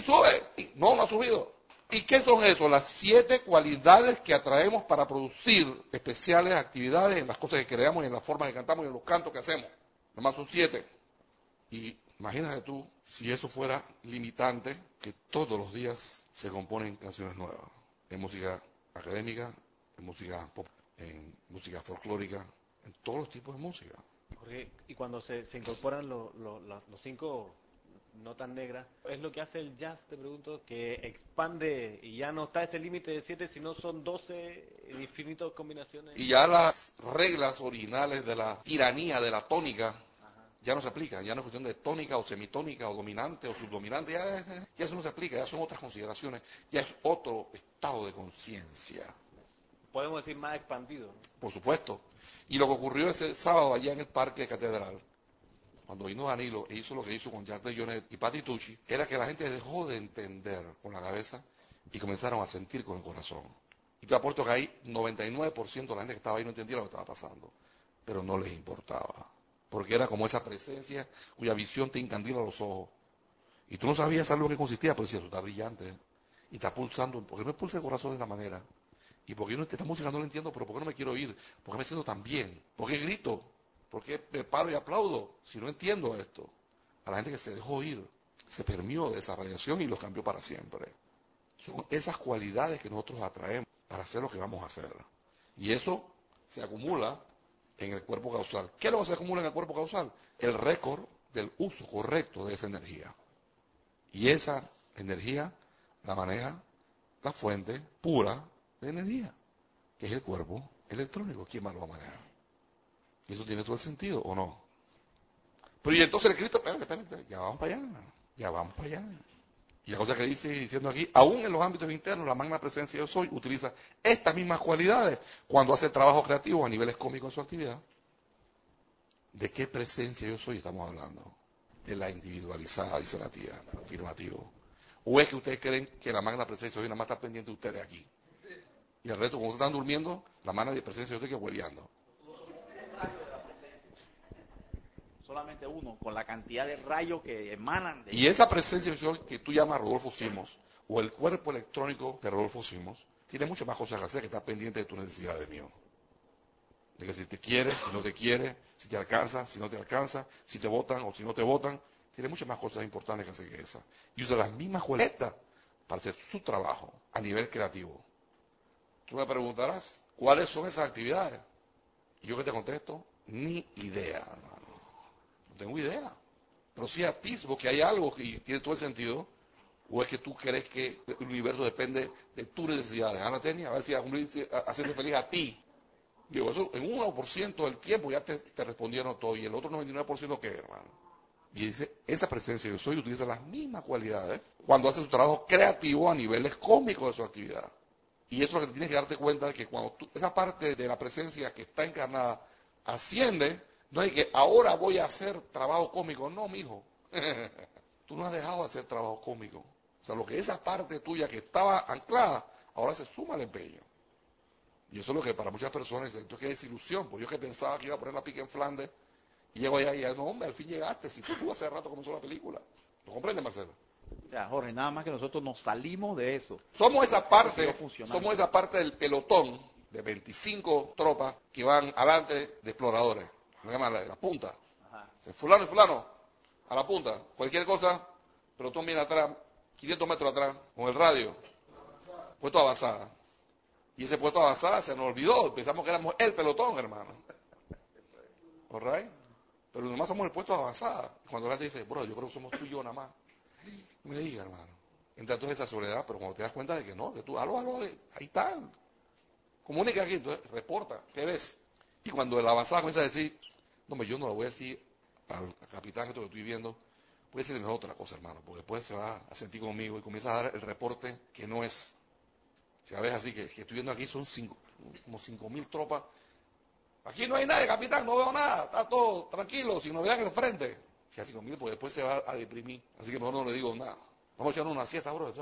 [SPEAKER 1] Sube. No, no ha subido. ¿Y qué son eso? Las siete cualidades que atraemos para producir especiales actividades en las cosas que creamos y en la forma que cantamos y en los cantos que hacemos. Nomás son siete. Y imagínate tú si eso fuera limitante, que todos los días se componen canciones nuevas. En música académica, en música pop, en música folclórica, en todos los tipos de música.
[SPEAKER 5] Y cuando se, se incorporan lo- lo- la- los cinco notas negras, ¿es lo que hace el jazz, te pregunto, que expande y ya no está ese límite de siete, sino son doce infinitas combinaciones?
[SPEAKER 1] Y ya las reglas originales de la tiranía de la tónica ya no se aplica, ya no es cuestión de tónica o semitónica o dominante o subdominante, ya, ya eso no se aplica, ya son otras consideraciones, ya es otro estado de conciencia.
[SPEAKER 5] Podemos decir más expandido. ¿no?
[SPEAKER 1] Por supuesto. Y lo que ocurrió ese sábado allá en el Parque Catedral, cuando vino Danilo e hizo lo que hizo con Jack de Jonet y Patti Tucci, era que la gente dejó de entender con la cabeza y comenzaron a sentir con el corazón. Y te apuesto que ahí 99% de la gente que estaba ahí no entendía lo que estaba pasando, pero no les importaba, porque era como esa presencia cuya visión te encandila los ojos. Y tú no sabías algo que consistía, pero decías, eso está brillante, y está pulsando, ¿por qué me pulsa el corazón de esta manera? ¿Y por qué no esta música no la entiendo, pero por qué no me quiero oír? ¿Por qué me siento tan bien? ¿Por qué grito? ¿Por qué me paro y aplaudo si no entiendo esto? A la gente que se dejó ir, se permió de esa radiación y los cambió para siempre. Son esas cualidades que nosotros atraemos para hacer lo que vamos a hacer. Y eso se acumula en el cuerpo causal. ¿Qué es lo que se acumula en el cuerpo causal? El récord del uso correcto de esa energía. Y esa energía la maneja la fuente pura energía, que es el cuerpo electrónico. ¿Quién más lo va a manejar? ¿Y eso tiene todo el sentido o no? Pero y entonces el Cristo, espérate, espérate, ya vamos para allá, ya vamos para allá. Y la cosa que dice diciendo aquí, aún en los ámbitos internos, la magna presencia yo soy utiliza estas mismas cualidades cuando hace trabajo creativo a niveles cómicos en su actividad. ¿De qué presencia yo soy estamos hablando? De la individualizada, dice la tía, afirmativo. ¿O es que ustedes creen que la magna presencia yo soy nada más está pendiente de ustedes aquí? Y el resto, cuando están durmiendo, la magna presencia yo estoy que hueleando.
[SPEAKER 2] Solamente uno, con la cantidad de rayos que emanan de
[SPEAKER 1] Y esa presencia yo soy que tú llamas Rodolfo Simos, o el cuerpo electrónico de Rodolfo Simos, tiene muchas más cosas que hacer que estar pendiente de tu necesidad de mío. De que si te quiere, si no te quiere, si te alcanza, si no te alcanza, si te votan o si no te votan, tiene muchas más cosas importantes que hacer que esa. Y usa las mismas cualidades para hacer su trabajo a nivel creativo. Tú me preguntarás, ¿cuáles son esas actividades? Y yo que te contesto, ni idea, hermano. No tengo idea. Pero sí atisbo que hay algo que tiene todo el sentido, o es que tú crees que el universo depende de tus necesidades. Ana Tenia, a ver si hacerte feliz a ti. Digo, eso en un 1% del tiempo ya te, te, respondieron todo, y el otro 99% qué, hermano. Y dice, esa presencia yo soy utiliza las mismas cualidades cuando hace su trabajo creativo a niveles cómicos de su actividad. Y eso es lo que tienes que darte cuenta de que cuando tú, esa parte de la presencia que está encarnada asciende, no es que ahora voy a hacer trabajo cómico. No, mijo. tú no has dejado de hacer trabajo cómico. O sea, lo que esa parte tuya que estaba anclada, ahora se suma al empeño. Y eso es lo que para muchas personas, esto es que es desilusión, porque yo que pensaba que iba a poner la pica en Flandes, y llego allá y ya, no, hombre, al fin llegaste, si tú hace rato comenzó la película. ¿Lo comprendes, Marcelo?
[SPEAKER 2] O sea, Jorge, nada más que nosotros nos salimos de eso.
[SPEAKER 1] Somos esa parte, somos esa parte del pelotón de 25 tropas que van adelante de exploradores. Me llama la, la punta. Ajá. Fulano y fulano, a la punta. Cualquier cosa, pelotón viene atrás, 500 metros atrás, con el radio. Puesto avanzada. Y ese puesto avanzada se nos olvidó. Pensamos que éramos el pelotón, hermano. ¿All right? Pero nomás somos el puesto avanzada. Cuando la gente dice, bro, yo creo que somos tú y yo nada más. Me diga, hermano. Entra entonces esa soledad, pero cuando te das cuenta de que no, que tú, aló, aló, ahí está. Comunica aquí, entonces reporta, ¿qué ves? Y cuando el avanzada comienza a decir, no, yo no le voy a decir al capitán que estoy viendo, voy a decirle otra cosa, hermano, porque después se va a sentir conmigo y comienza a dar el reporte que no es. Si ves así, que, que estoy viendo aquí son cinco, como cinco mil tropas. Aquí no hay nadie, capitán, no veo nada, está todo tranquilo, sin novedad en el frente. Si a cinco mil, pues después se va a deprimir. Así que mejor no le digo nada. Vamos a echar una siesta, bro.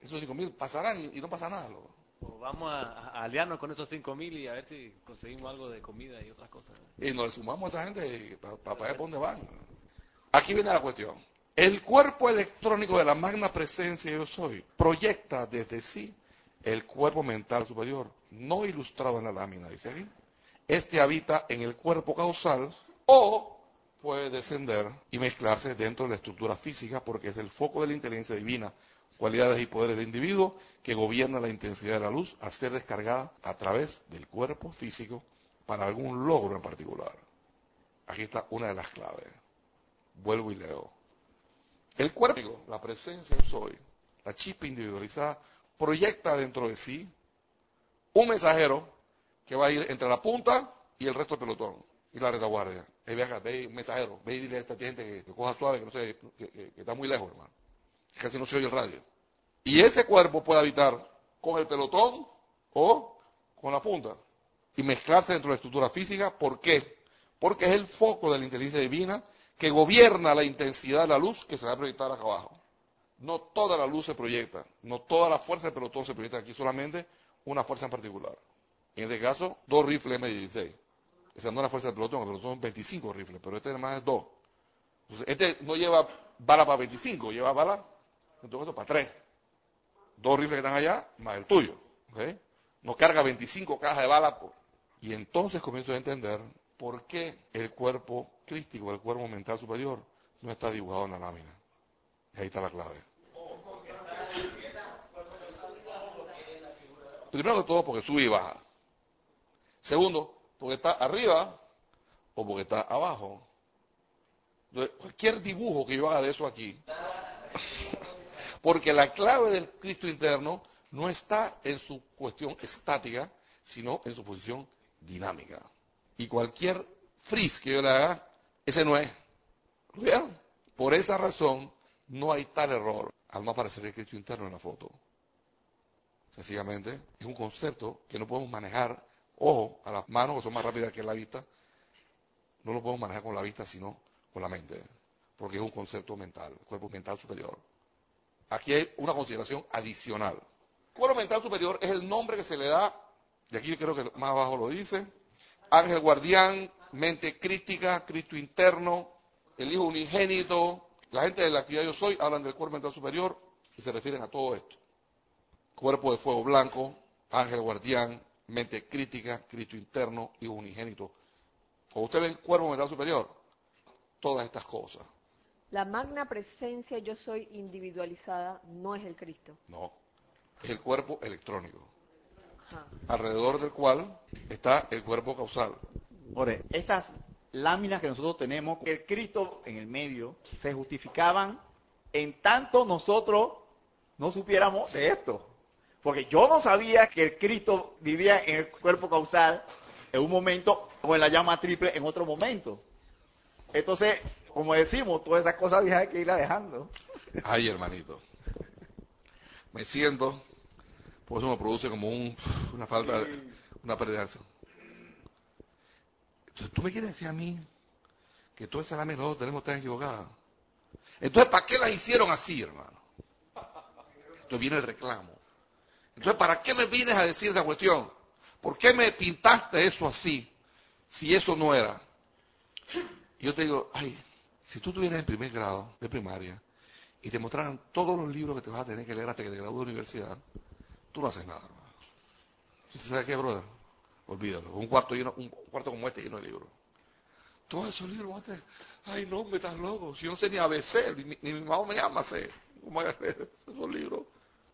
[SPEAKER 1] Esos cinco mil pasarán y, y, no pasa nada, loco.
[SPEAKER 5] Pues vamos a, a, aliarnos con estos cinco mil y a ver si conseguimos algo de comida y otras cosas.
[SPEAKER 1] Y nos sumamos a esa gente para pa, pa ver dónde van. Aquí viene la cuestión. El cuerpo electrónico de la magna presencia yo soy proyecta desde sí el cuerpo mental superior, no ilustrado en la lámina, dice aquí. Este habita en el cuerpo causal o puede descender y mezclarse dentro de la estructura física porque es el foco de la inteligencia divina, cualidades y poderes del individuo que gobierna la intensidad de la luz a ser descargada a través del cuerpo físico para algún logro en particular. Aquí está una de las claves. Vuelvo y leo. El cuerpo, la presencia yo soy, la chispa individualizada, proyecta dentro de sí un mensajero que va a ir entre la punta y el resto del pelotón. Y la retaguardia. Hey, ve acá, ve un mensajero, ve y dile a esta gente que, que coja suave, que no sé, que, que- está muy lejos, hermano. Casi no se oye el radio. Y ese cuerpo puede habitar con el pelotón o con la punta y mezclarse dentro de la estructura física. ¿Por qué? Porque es el foco de la inteligencia divina que gobierna la intensidad de la luz que se va a proyectar acá abajo. No toda la luz se proyecta, no toda la fuerza del pelotón se proyecta aquí, solamente una fuerza en particular. En este caso, dos rifles M16. Esa no es la fuerza del pelotón, el pelotón son 25 rifles, pero este además es dos. Entonces, este no lleva bala para 25, lleva bala, en todo caso, para 3. Dos rifles que están allá, más el tuyo. ¿ok? Nos carga 25 cajas de bala. por- Y entonces comienzo a entender por qué el cuerpo crístico, el cuerpo mental superior, no está dibujado en la lámina. Y ahí está la clave. Primero que todo, porque sube y baja. Segundo, porque está arriba o porque está abajo. Entonces, cualquier dibujo que yo haga de eso aquí, porque la clave del Cristo interno no está en su cuestión estática, sino en su posición dinámica. Y cualquier frizz que yo le haga, ese no es. ¿Lo vieron? Por esa razón, no hay tal error al no aparecer el Cristo interno en la foto. Sencillamente, es un concepto que no podemos manejar, ojo, a las manos que son más rápidas que la vista, no lo podemos manejar con la vista, sino con la mente, porque es un concepto mental, cuerpo mental superior. Aquí hay una consideración adicional. Cuerpo mental superior es el nombre que se le da, y aquí yo creo que más abajo lo dice, ángel guardián, mente crítica, Cristo interno, el Hijo unigénito. La gente de la actividad yo soy hablan del cuerpo mental superior y se refieren a todo esto. Cuerpo de fuego blanco, ángel guardián, mente crítica, Cristo interno, Hijo unigénito. Cuando usted ve el cuerpo mental superior, todas estas cosas.
[SPEAKER 8] La magna presencia yo soy individualizada no es el Cristo.
[SPEAKER 1] No, es el cuerpo electrónico,
[SPEAKER 8] Ajá.
[SPEAKER 1] alrededor del cual está el cuerpo causal.
[SPEAKER 2] Ore, esas láminas que nosotros tenemos, el Cristo en el medio, se justificaban en tanto nosotros no supiéramos de esto. Porque yo no sabía que el Cristo vivía en el cuerpo causal en un momento o en la llama triple en otro momento. Entonces, como decimos, todas esas cosas viejas hay que irlas dejando.
[SPEAKER 1] Ay, hermanito. Me siento, por eso me produce como un, una falta, una pérdida. Entonces, tú me quieres decir a mí que todas esas láminas nosotros tenemos están equivocadas. Entonces, ¿para qué las hicieron así, hermano? Entonces viene el reclamo. Entonces, ¿para qué me vienes a decir esa cuestión? ¿Por qué me pintaste eso así? Si eso no era. Yo te digo, ay, si tú estuvieras en primer grado de primaria y te mostraran todos los libros que te vas a tener que leer hasta que te gradúes de universidad, tú no haces nada, hermano. ¿Y ¿Sabes qué, brother? Olvídalo. Un cuarto, lleno, un cuarto como este lleno de libros. Todos esos libros, ay, no, me estás loco. Si yo no sé ni ABC, ni, ni mi mamá me llama sé. ¿Cómo es esos libros?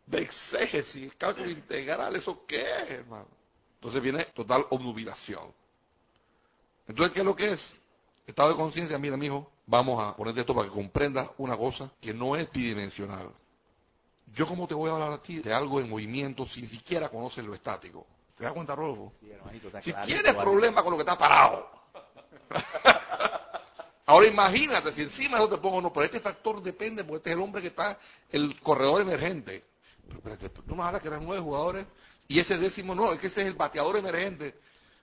[SPEAKER 1] De exégesis, cálculo integral, ¿eso qué es, hermano? Entonces viene total obnubilación. Entonces, ¿qué es lo que es? Estado de conciencia, mira, mijo, vamos a ponerte esto para que comprendas una cosa que no es bidimensional. Yo, ¿cómo te voy a hablar a ti de algo en movimiento si ni siquiera conoces lo estático? ¿Te das cuenta, Rodolfo?
[SPEAKER 2] Sí, hermanito, está
[SPEAKER 1] Si tienes
[SPEAKER 2] ¿vale?
[SPEAKER 1] problemas con lo que está parado. Ahora imagínate, si encima eso te pongo, no, pero este factor depende, porque este es el hombre que está, el corredor emergente. Pero tú me hablas que eran nueve jugadores, y ese décimo no, es que ese es el bateador emergente.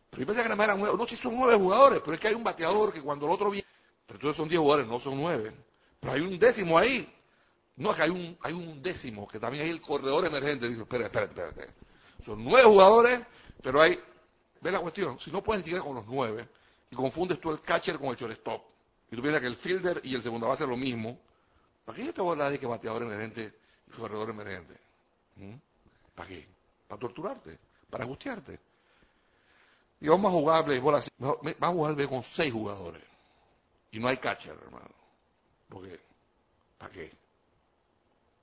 [SPEAKER 1] Pero yo pensé que nada más eran nueve, no, sí son nueve jugadores, pero es que hay un bateador que cuando el otro viene, pero entonces son diez jugadores, no son nueve. Pero hay un décimo ahí. No, es que hay un, hay un décimo, que también hay el corredor emergente. Digo, espérate, espérate, espérate. Son nueve jugadores, pero hay, ve la cuestión, si no puedes ni con los nueve, y confundes tú el catcher con el shortstop, y tú piensas que el fielder y el segundo base es lo mismo, ¿para qué yo te voy a de que bateador emergente y corredor emergente? ¿Mm? ¿Para qué? Para torturarte, para angustiarte. Y vamos a jugar béisbol vamos a jugar con seis jugadores, y no hay catcher, hermano. Porque, ¿para qué?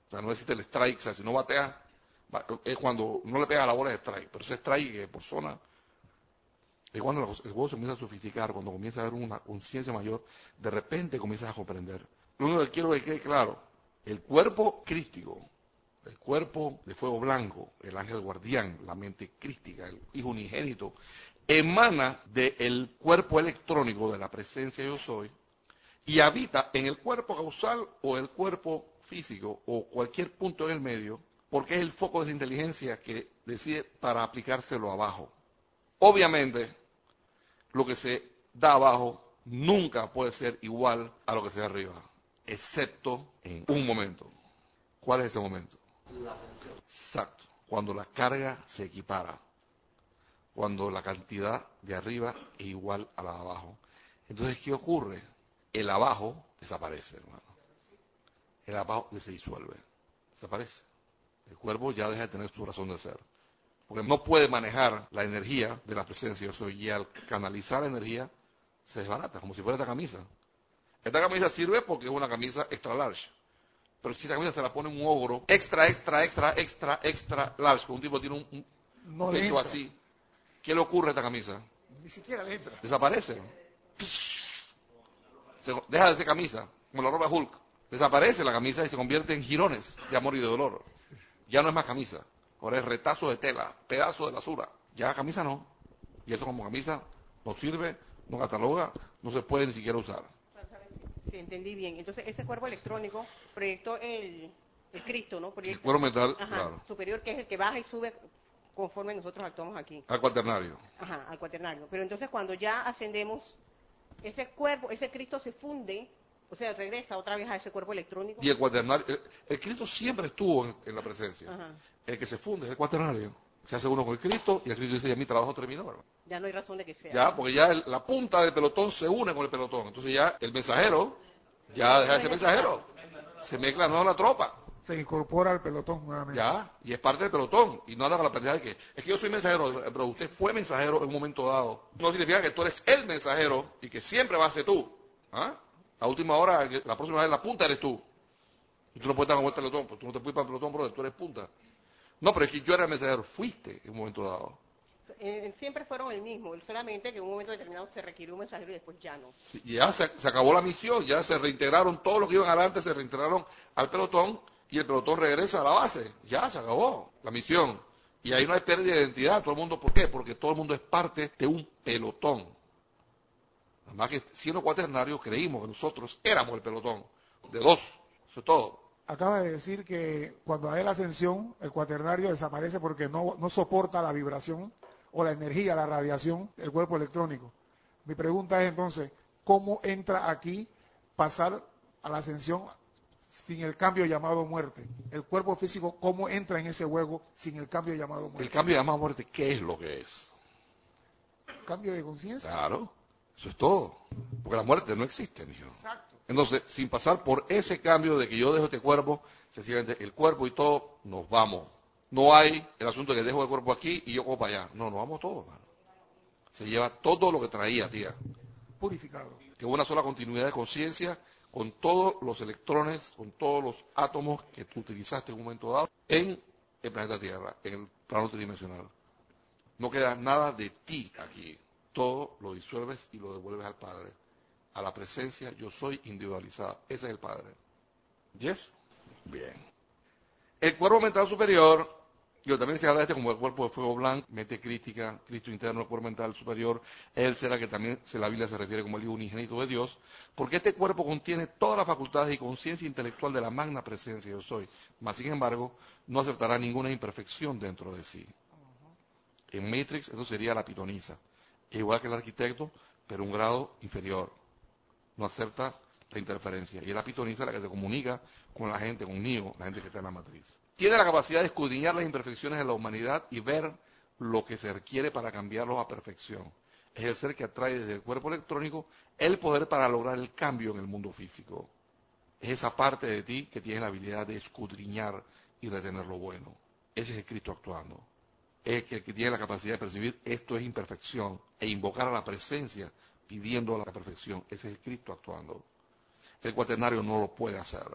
[SPEAKER 1] O sea, no existe el strike, o sea, si no bateas, es cuando no le pega a la bola de strike, pero ese strike que por zona es cuando el juego se comienza a sofisticar, cuando comienza a haber una conciencia mayor, de repente comienzas a comprender. Lo único que quiero que quede claro, el cuerpo crístico, el cuerpo de fuego blanco, el ángel guardián, la mente crística, el hijo unigénito, emana del cuerpo electrónico de la presencia yo soy y habita en el cuerpo causal o el cuerpo físico o cualquier punto en el medio, porque es el foco de inteligencia que decide para aplicárselo abajo. Obviamente, lo que se da abajo nunca puede ser igual a lo que se da arriba, excepto en un momento. ¿Cuál es ese momento? Exacto, cuando la carga se equipara, cuando la cantidad de arriba es igual a la de abajo. Entonces, ¿qué ocurre? El abajo desaparece, hermano. El abajo se disuelve, desaparece. El cuerpo ya deja de tener su razón de ser. Porque no puede manejar la energía de la presencia. Y al canalizar la energía, se desbarata, como si fuera esta camisa. Esta camisa sirve porque es una camisa extra large. Pero si esta camisa se la pone un ogro extra, extra, extra, extra, extra large, que un tipo tiene un, un así, ¿qué le ocurre a esta camisa?
[SPEAKER 4] Ni siquiera le entra.
[SPEAKER 1] Desaparece. deja de ser camisa, como la ropa Hulk. Desaparece la camisa y se convierte en jirones de amor y de dolor. Ya no es más camisa. Ahora es retazo de tela, pedazo de basura. Ya camisa no. Y eso como camisa no sirve, no cataloga, no se puede ni siquiera usar.
[SPEAKER 7] Sí, entendí bien. Entonces, ese cuerpo electrónico proyectó el, Cristo, ¿no?
[SPEAKER 1] el cuerpo mental, claro.
[SPEAKER 7] superior, que es el que baja y sube conforme nosotros actuamos aquí.
[SPEAKER 1] Al cuaternario.
[SPEAKER 7] Ajá, al cuaternario. Pero entonces, cuando ya ascendemos, ese cuerpo, ese Cristo se funde o sea, regresa otra vez a ese cuerpo electrónico.
[SPEAKER 1] Y el cuaternario, el, Cristo siempre estuvo en, la presencia. El que se funde es el cuaternario. Se hace uno con el Cristo y el Cristo dice, ya mi trabajo terminó.
[SPEAKER 7] Ya no hay razón de que sea.
[SPEAKER 1] Ya, porque ya la punta del pelotón se une con el pelotón. Entonces ya el mensajero, ya deja de ser mensajero. Se mezcla no la tropa.
[SPEAKER 4] Se incorpora al pelotón nuevamente.
[SPEAKER 1] Ya, y es parte del pelotón. Y no anda con la pendeja de que, es que yo soy mensajero, pero usted fue mensajero en un momento dado. No significa que tú eres el mensajero y que siempre va a ser tú. ¿Ah? La última hora, la próxima vez la punta eres tú. Y tú no puedes dar vuelta al pelotón, pues tú no te puedes para el pelotón, brother, tú eres punta. No, pero es que yo era el mensajero, fuiste en un momento dado.
[SPEAKER 7] Siempre fueron el mismo, solamente que en un momento determinado se requirió un mensajero y después ya no.
[SPEAKER 1] ya se, acabó la misión, ya se reintegraron, todos los que iban adelante se reintegraron al pelotón y el pelotón regresa a la base. Ya se acabó la misión. Y ahí no hay pérdida de identidad, todo el mundo, ¿por qué? Porque todo el mundo es parte de un pelotón. Además que siendo cuaternarios creímos que nosotros éramos el pelotón, de dos, eso es todo.
[SPEAKER 4] Acaba de decir que cuando hay la ascensión, el cuaternario desaparece porque no, no soporta la vibración o la energía, la radiación del cuerpo electrónico. Mi pregunta es entonces, ¿cómo entra aquí pasar a la ascensión sin el cambio llamado muerte? El cuerpo físico, ¿cómo entra en ese juego sin el cambio llamado muerte?
[SPEAKER 1] El cambio llamado muerte, ¿qué es lo que es?
[SPEAKER 4] ¿Cambio de conciencia?
[SPEAKER 1] Claro. Eso es todo. Porque la muerte no existe, hijo. Exacto. Entonces, sin pasar por ese cambio de que yo dejo este cuerpo, sencillamente el cuerpo y todo, nos vamos. No hay el asunto de que dejo el cuerpo aquí y yo como para allá. No, nos vamos todos, Se lleva todo lo que traía, tía.
[SPEAKER 4] Purificado.
[SPEAKER 1] Que una sola continuidad de conciencia con todos los electrones, con todos los átomos que tú utilizaste en un momento dado en el planeta Tierra, en el plano tridimensional. No queda nada de ti aquí todo lo disuelves y lo devuelves al Padre. A la presencia yo soy individualizada. Ese es el Padre. ¿Yes? Bien. El cuerpo mental superior, yo también se habla de este como el cuerpo de fuego blanco, mente crítica, Cristo interno, el cuerpo mental superior, él será que también se, la Biblia se refiere como el hijo unigénito de Dios, porque este cuerpo contiene todas las facultades y conciencia intelectual de la magna presencia yo soy, mas sin embargo no aceptará ninguna imperfección dentro de sí. En Matrix eso sería la pitonisa igual que el arquitecto, pero un grado inferior. No acepta la interferencia. Y es la pitoniza la que se comunica con la gente, conmigo, la gente que está en la matriz. Tiene la capacidad de escudriñar las imperfecciones de la humanidad y ver lo que se requiere para cambiarlos a perfección. Es el ser que atrae desde el cuerpo electrónico el poder para lograr el cambio en el mundo físico. Es esa parte de ti que tiene la habilidad de escudriñar y retener lo bueno. Ese es el Cristo actuando es que el que tiene la capacidad de percibir esto es imperfección e invocar a la presencia pidiendo la perfección. Ese es el Cristo actuando. El cuaternario no lo puede hacer.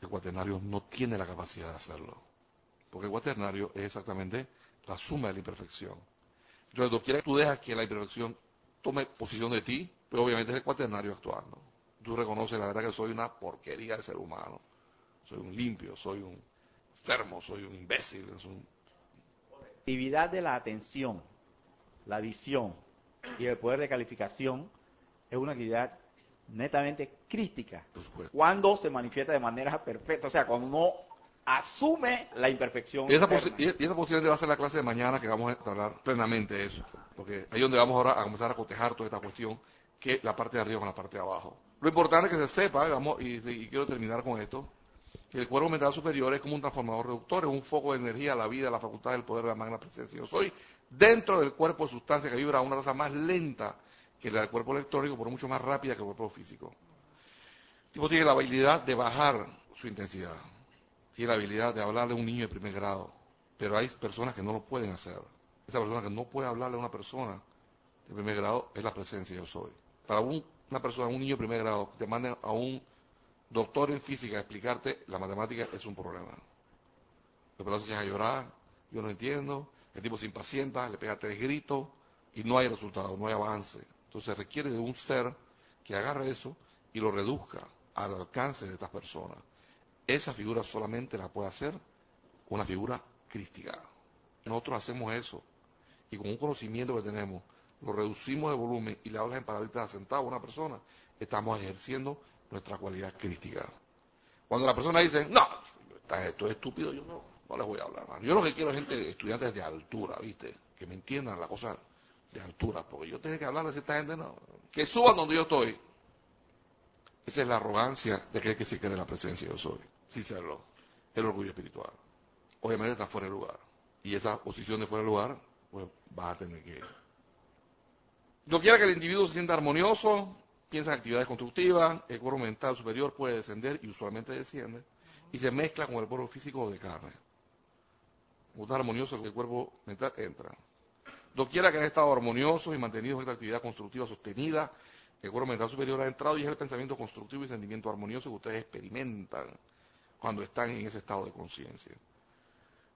[SPEAKER 1] El cuaternario no tiene la capacidad de hacerlo. Porque el cuaternario es exactamente la suma de la imperfección. Entonces, quiera que tú dejas que la imperfección tome posición de ti, pero obviamente es el cuaternario actuando. Tú reconoces la verdad que soy una porquería de ser humano. Soy un limpio, soy un enfermo, soy un imbécil, un
[SPEAKER 2] actividad de la atención la visión y el poder de calificación es una actividad netamente crítica. Cuando se manifiesta de manera perfecta, o sea, cuando uno asume la imperfección.
[SPEAKER 1] Y esa,
[SPEAKER 2] interna.
[SPEAKER 1] posi- y- y esa posiblemente va a ser la clase de mañana que vamos a hablar plenamente de eso. Porque ahí es donde vamos ahora a comenzar a cotejar toda esta cuestión, que la parte de arriba con la parte de abajo. Lo importante es que se sepa, y vamos, y, y quiero terminar con esto, el cuerpo mental superior es como un transformador reductor, es un foco de energía, la vida, la facultad, el poder de la magna presencia. Yo soy dentro del cuerpo de sustancia que vibra a una tasa más lenta que la del cuerpo electrónico, pero mucho más rápida que el cuerpo físico. El tipo tiene la habilidad de bajar su intensidad tiene la habilidad de hablarle a un niño de primer grado, pero hay personas que no lo pueden hacer. Esa persona que no puede hablarle a una persona de primer grado es la presencia yo soy. Para un- una persona, un niño de primer grado, que te mande a un doctor en física explicarte la matemática es un problema. El pelado se echa a llorar, yo no entiendo, el tipo se impacienta, le pega tres gritos y no hay resultado, no hay avance. Entonces requiere de un ser que agarre eso y lo reduzca al alcance de estas personas. Esa figura solamente la puede hacer una figura crística. Nosotros hacemos eso y con un conocimiento que tenemos, lo reducimos de volumen y le hablas en paraditas de centavo a una persona, estamos ejerciendo nuestra cualidad crística. Cuando la persona dice, no, esto es estúpido, yo no, no les voy a hablar. Yo lo que quiero es gente, estudiantes de altura, ¿viste? Que me entiendan la cosa de altura, porque yo tengo que hablarle a cierta gente, no. Que suban donde yo estoy. Esa es la arrogancia de creer que se cree la presencia yo soy, sin serlo. El orgullo espiritual. Obviamente está fuera de lugar. Y esa posición de fuera de lugar, pues vas a tener que... No quiera que el individuo se sienta armonioso, piensa en actividades constructivas, el cuerpo mental superior puede descender y usualmente desciende, y se mezcla con el cuerpo físico de carne. Está armonioso, el cuerpo mental entra. Doquiera que haya estado armonioso y mantenido en esta actividad constructiva sostenida, el cuerpo mental superior ha entrado y es el pensamiento constructivo y sentimiento armonioso que ustedes experimentan cuando están en ese estado de conciencia.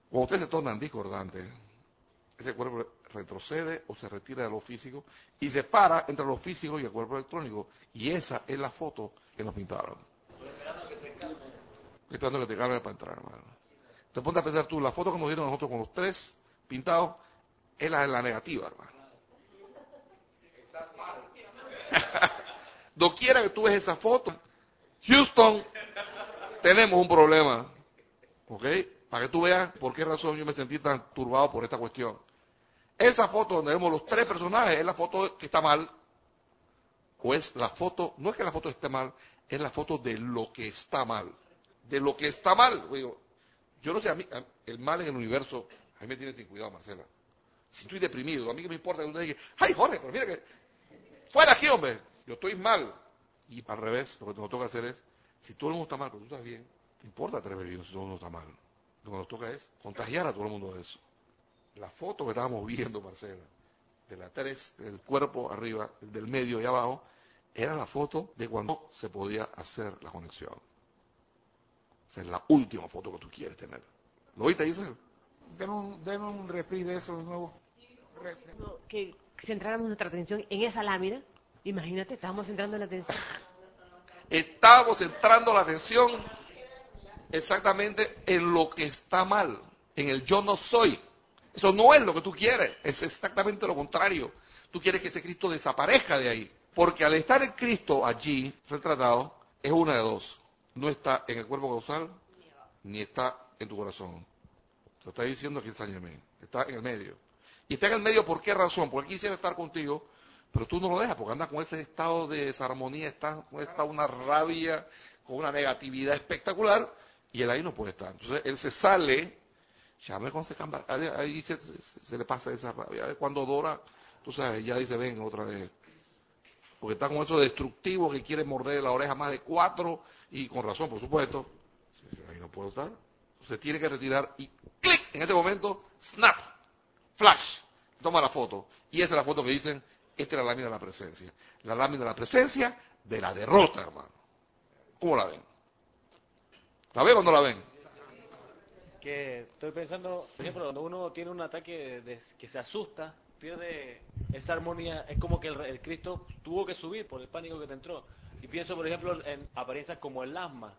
[SPEAKER 1] Cuando ustedes se tornan discordantes, ese cuerpo retrocede o se retira de lo físico y se para entre lo físico y el cuerpo electrónico. Y esa es la foto que nos pintaron. Estoy esperando que te cargue para entrar, hermano. Te ponte a pensar tú, la foto que nos dieron nosotros con los tres pintados es la la negativa, hermano. Doquiera que tú ves esa foto, Houston, tenemos un problema. ¿Ok? Para que tú veas por qué razón yo me sentí tan turbado por esta cuestión. Esa foto donde vemos los tres personajes es la foto que está mal. O es la foto, no es que la foto esté mal, es la foto de lo que está mal. De lo que está mal. Yo no sé, a mí, el mal en el universo, a mí me tiene sin cuidado, Marcela. Si estoy deprimido, a mí que me importa que usted diga, ay Jorge, pero mira que, fuera aquí, hombre, yo estoy mal. Y al revés, lo que nos toca hacer es, si todo el mundo está mal, pero tú estás bien, ¿te importa tres bebidos si todo el mundo está mal? Lo que nos toca es contagiar a todo el mundo de eso. La foto que estábamos viendo, Marcela, de la tres, del cuerpo arriba, del medio y abajo, era la foto de cuando se podía hacer la conexión. Esa es la última foto que tú quieres tener. ¿Lo oíste, Isabel?
[SPEAKER 4] Deme un, deme un reprise de eso de nuevo.
[SPEAKER 10] Que centráramos nuestra atención en esa lámina. Imagínate, estábamos centrando la atención.
[SPEAKER 1] Estábamos centrando la atención exactamente en lo que está mal, en el yo no soy. Eso no es lo que tú quieres, es exactamente lo contrario. Tú quieres que ese Cristo desaparezca de ahí. Porque al estar el Cristo allí retratado, es una de dos. No está en el cuerpo causal, ni está en tu corazón. Te está diciendo que ensáñame. Está en el medio. Y está en el medio, ¿por qué razón? Porque quisiera estar contigo, pero tú no lo dejas, porque anda con ese estado de desarmonía, está con esta una rabia, con una negatividad espectacular, y él ahí no puede estar. Entonces él se sale, ya me conoce cambia, ahí se, se- se le pasa esa rabia. Cuando Dora, tú sabes, ya dice, ven otra vez. Porque está con eso destructivo que quiere morder la oreja más de cuatro, y con razón, por supuesto. Ahí no puedo estar. Se tiene que retirar y clic, en ese momento, snap, flash, toma la foto. Y esa es la foto que dicen, esta es la lámina de la presencia. La lámina de la presencia de la derrota, hermano. ¿Cómo la ven? ¿La ven o no la ven?
[SPEAKER 5] Que estoy pensando, por ejemplo, cuando uno tiene un ataque de, que se asusta, pierde esa armonía, es como que el, el Cristo tuvo que subir por el pánico que te entró. Y pienso, por ejemplo, en apariencias como el asma,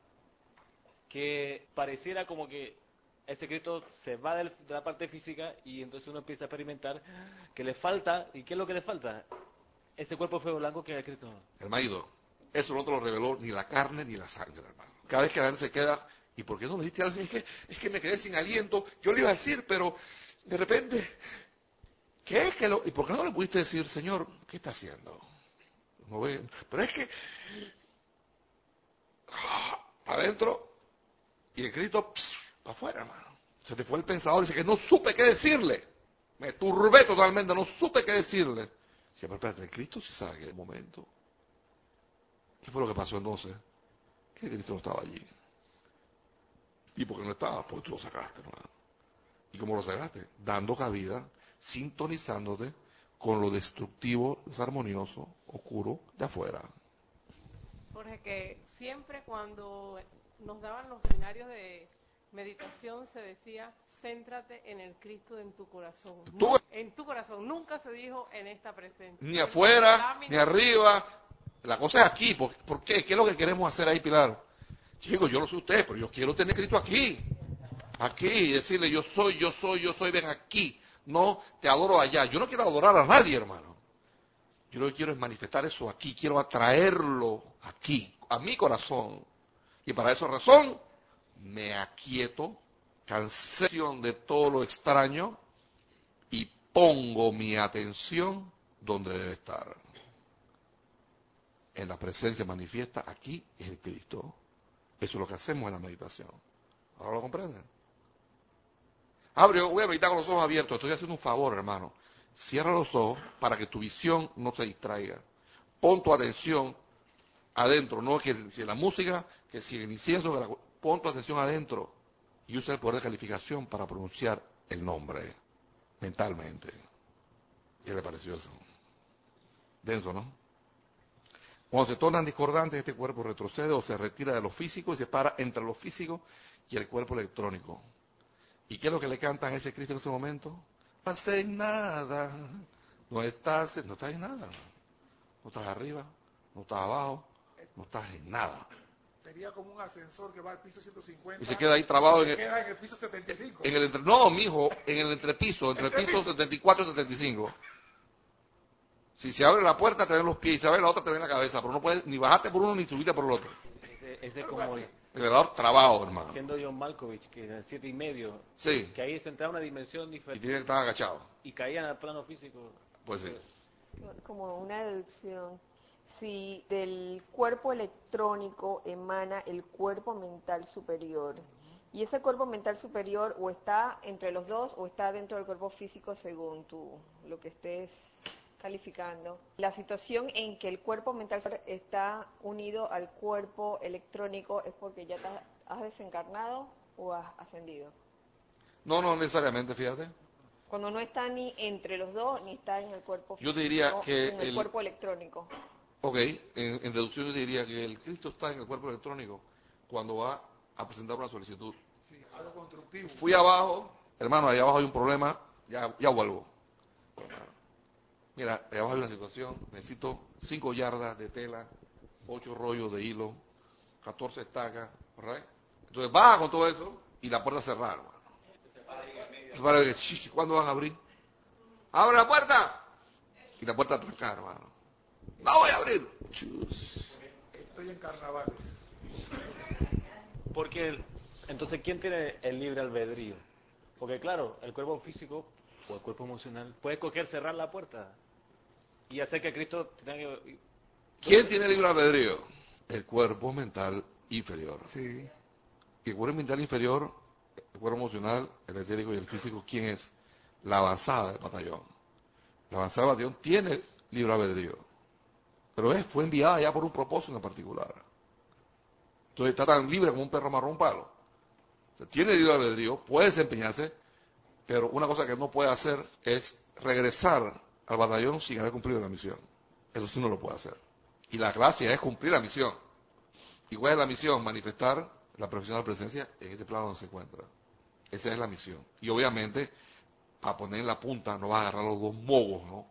[SPEAKER 5] que pareciera como que ese Cristo se va de la parte física y entonces uno empieza a experimentar que le falta, ¿y qué es lo que le falta? Ese cuerpo fuego blanco que el Cristo.
[SPEAKER 1] Hermanito, eso no te lo reveló ni la carne ni la sangre, hermano. Cada vez que la se queda, ¿y por qué no le dijiste algo? Es que, es que me quedé sin aliento. Yo le iba a decir, pero de repente, ¿qué es que lo.? ¿Y por qué no le pudiste decir, Señor, qué está haciendo? No ve, pero es que. ah, Adentro, y el Cristo, para afuera, hermano. Se te fue el pensador y dice que no supe qué decirle. Me turbé totalmente, no supe qué decirle. Dice, pero espérate, el Cristo sí sabe que el momento. ¿Qué fue lo que pasó entonces? Que Cristo no estaba allí. ¿Y por qué no estaba? Porque tú lo sacaste, hermano. ¿Y cómo lo sacaste? Dando cabida, sintonizándote con lo destructivo, desarmonioso, oscuro de afuera.
[SPEAKER 11] Jorge, que siempre cuando nos daban los seminarios de meditación se decía, céntrate en el Cristo en tu corazón.
[SPEAKER 1] Tú-
[SPEAKER 11] En tu corazón. Nunca se dijo en esta presencia.
[SPEAKER 1] Ni afuera, ni arriba. La cosa es aquí. ¿Por, por qué? ¿Qué es lo que queremos hacer ahí, Pilar? Chicos, yo no sé ustedes, pero yo quiero tener Cristo aquí. Aquí, y decirle, yo soy, yo soy, yo soy, ven aquí. No, te adoro allá. Yo no quiero adorar a nadie, hermano. Yo lo que quiero es manifestar eso aquí. Quiero atraerlo aquí, a mi corazón. Y para esa razón, me aquieto, cancelación de todo lo extraño y pongo mi atención donde debe estar. En la presencia manifiesta, aquí el Cristo. Eso es lo que hacemos en la meditación. ¿Ahora lo comprenden? Abre, voy a meditar con los ojos abiertos. Estoy haciendo un favor, hermano. Cierra los ojos para que tu visión no se distraiga. Pon tu atención adentro, no que si la música, que si el incienso, que la- pon tu atención adentro y usa el poder de calificación para pronunciar el nombre mentalmente. ¿Qué le pareció eso? Denso, ¿no? Cuando se tornan discordantes, este cuerpo retrocede o se retira de lo físico y se para entre lo físico y el cuerpo electrónico. ¿Y qué es lo que le cantan a ese Cristo en ese momento? No estás en nada, no estás, no estás en nada, no estás arriba, no estás abajo, no estás en nada.
[SPEAKER 4] Sería como un ascensor que va al piso 150.
[SPEAKER 1] Y se queda ahí trabado en
[SPEAKER 4] se
[SPEAKER 1] el-
[SPEAKER 4] queda en el piso 75.
[SPEAKER 1] En el entre, no, mijo, en el entrepiso, entre el piso 74 y 75. Si se abre la puerta, te ven los pies, y se abre la otra, te ven la cabeza, pero no puedes ni bajarte por uno ni subirte por el otro.
[SPEAKER 5] Ese, ese es como el,
[SPEAKER 1] El elevador trabado, hermano.
[SPEAKER 5] siendo John Malkovich, que en el siete y medio,
[SPEAKER 1] Sí,
[SPEAKER 5] que ahí se entraba una dimensión
[SPEAKER 1] y
[SPEAKER 5] diferente
[SPEAKER 1] tiene que estar agachado.
[SPEAKER 5] y caían al plano físico.
[SPEAKER 1] Pues sí.
[SPEAKER 8] como una deducción. Si del cuerpo electrónico emana el cuerpo mental superior, y ese cuerpo mental superior o está entre los dos o está dentro del cuerpo físico según tú, lo que estés calificando. La situación en que el cuerpo mental está unido al cuerpo electrónico es porque ya te has- desencarnado o has ascendido.
[SPEAKER 1] No, no necesariamente, fíjate.
[SPEAKER 8] Cuando no está ni entre los dos ni está en el cuerpo
[SPEAKER 1] Yo te diría que
[SPEAKER 8] en el
[SPEAKER 1] el-
[SPEAKER 8] cuerpo electrónico.
[SPEAKER 1] Ok, en, en deducción yo te diría que el Cristo está en el cuerpo electrónico cuando va a presentar una solicitud.
[SPEAKER 4] Sí, algo constructivo.
[SPEAKER 1] Fui abajo, hermano, allá abajo hay un problema, ya, ya vuelvo. Mira, abajo hay una situación, necesito 5 yardas de tela, 8 rollos de hilo, 14 estacas, ¿right? Entonces baja con todo eso y la puerta cerrada, hermano. Se para y dice, "Chichi, ¿cuándo van a abrir? ¡Abre la puerta! Y la puerta trancada, hermano. ¡No voy a abrir! Chus.
[SPEAKER 4] Estoy en carnavales.
[SPEAKER 5] Porque entonces, ¿quién tiene el libre albedrío? Porque claro, el cuerpo físico o el cuerpo emocional puede coger, cerrar la puerta y hacer que Cristo tenga que...
[SPEAKER 1] ¿Quién tiene libre albedrío? El cuerpo mental inferior.
[SPEAKER 4] Sí.
[SPEAKER 1] Y el cuerpo mental inferior, el cuerpo emocional, el etérico y el físico, ¿quién es? La avanzada del batallón. La avanzada del batallón tiene libre albedrío. Pero es, fue enviada ya por un propósito en particular. Entonces está tan libre como un perro marrón palo. O sea, tiene libre albedrío, puede desempeñarse, pero una cosa que no puede hacer es regresar al batallón sin haber cumplido la misión. Eso sí no lo puede hacer. Y la gracia es cumplir la misión. ¿Y cuál es la misión? Manifestar la profesional presencia en ese plano donde se encuentra. Esa es la misión. Y obviamente, a poner en la punta, no va a agarrar los dos mogos, ¿no?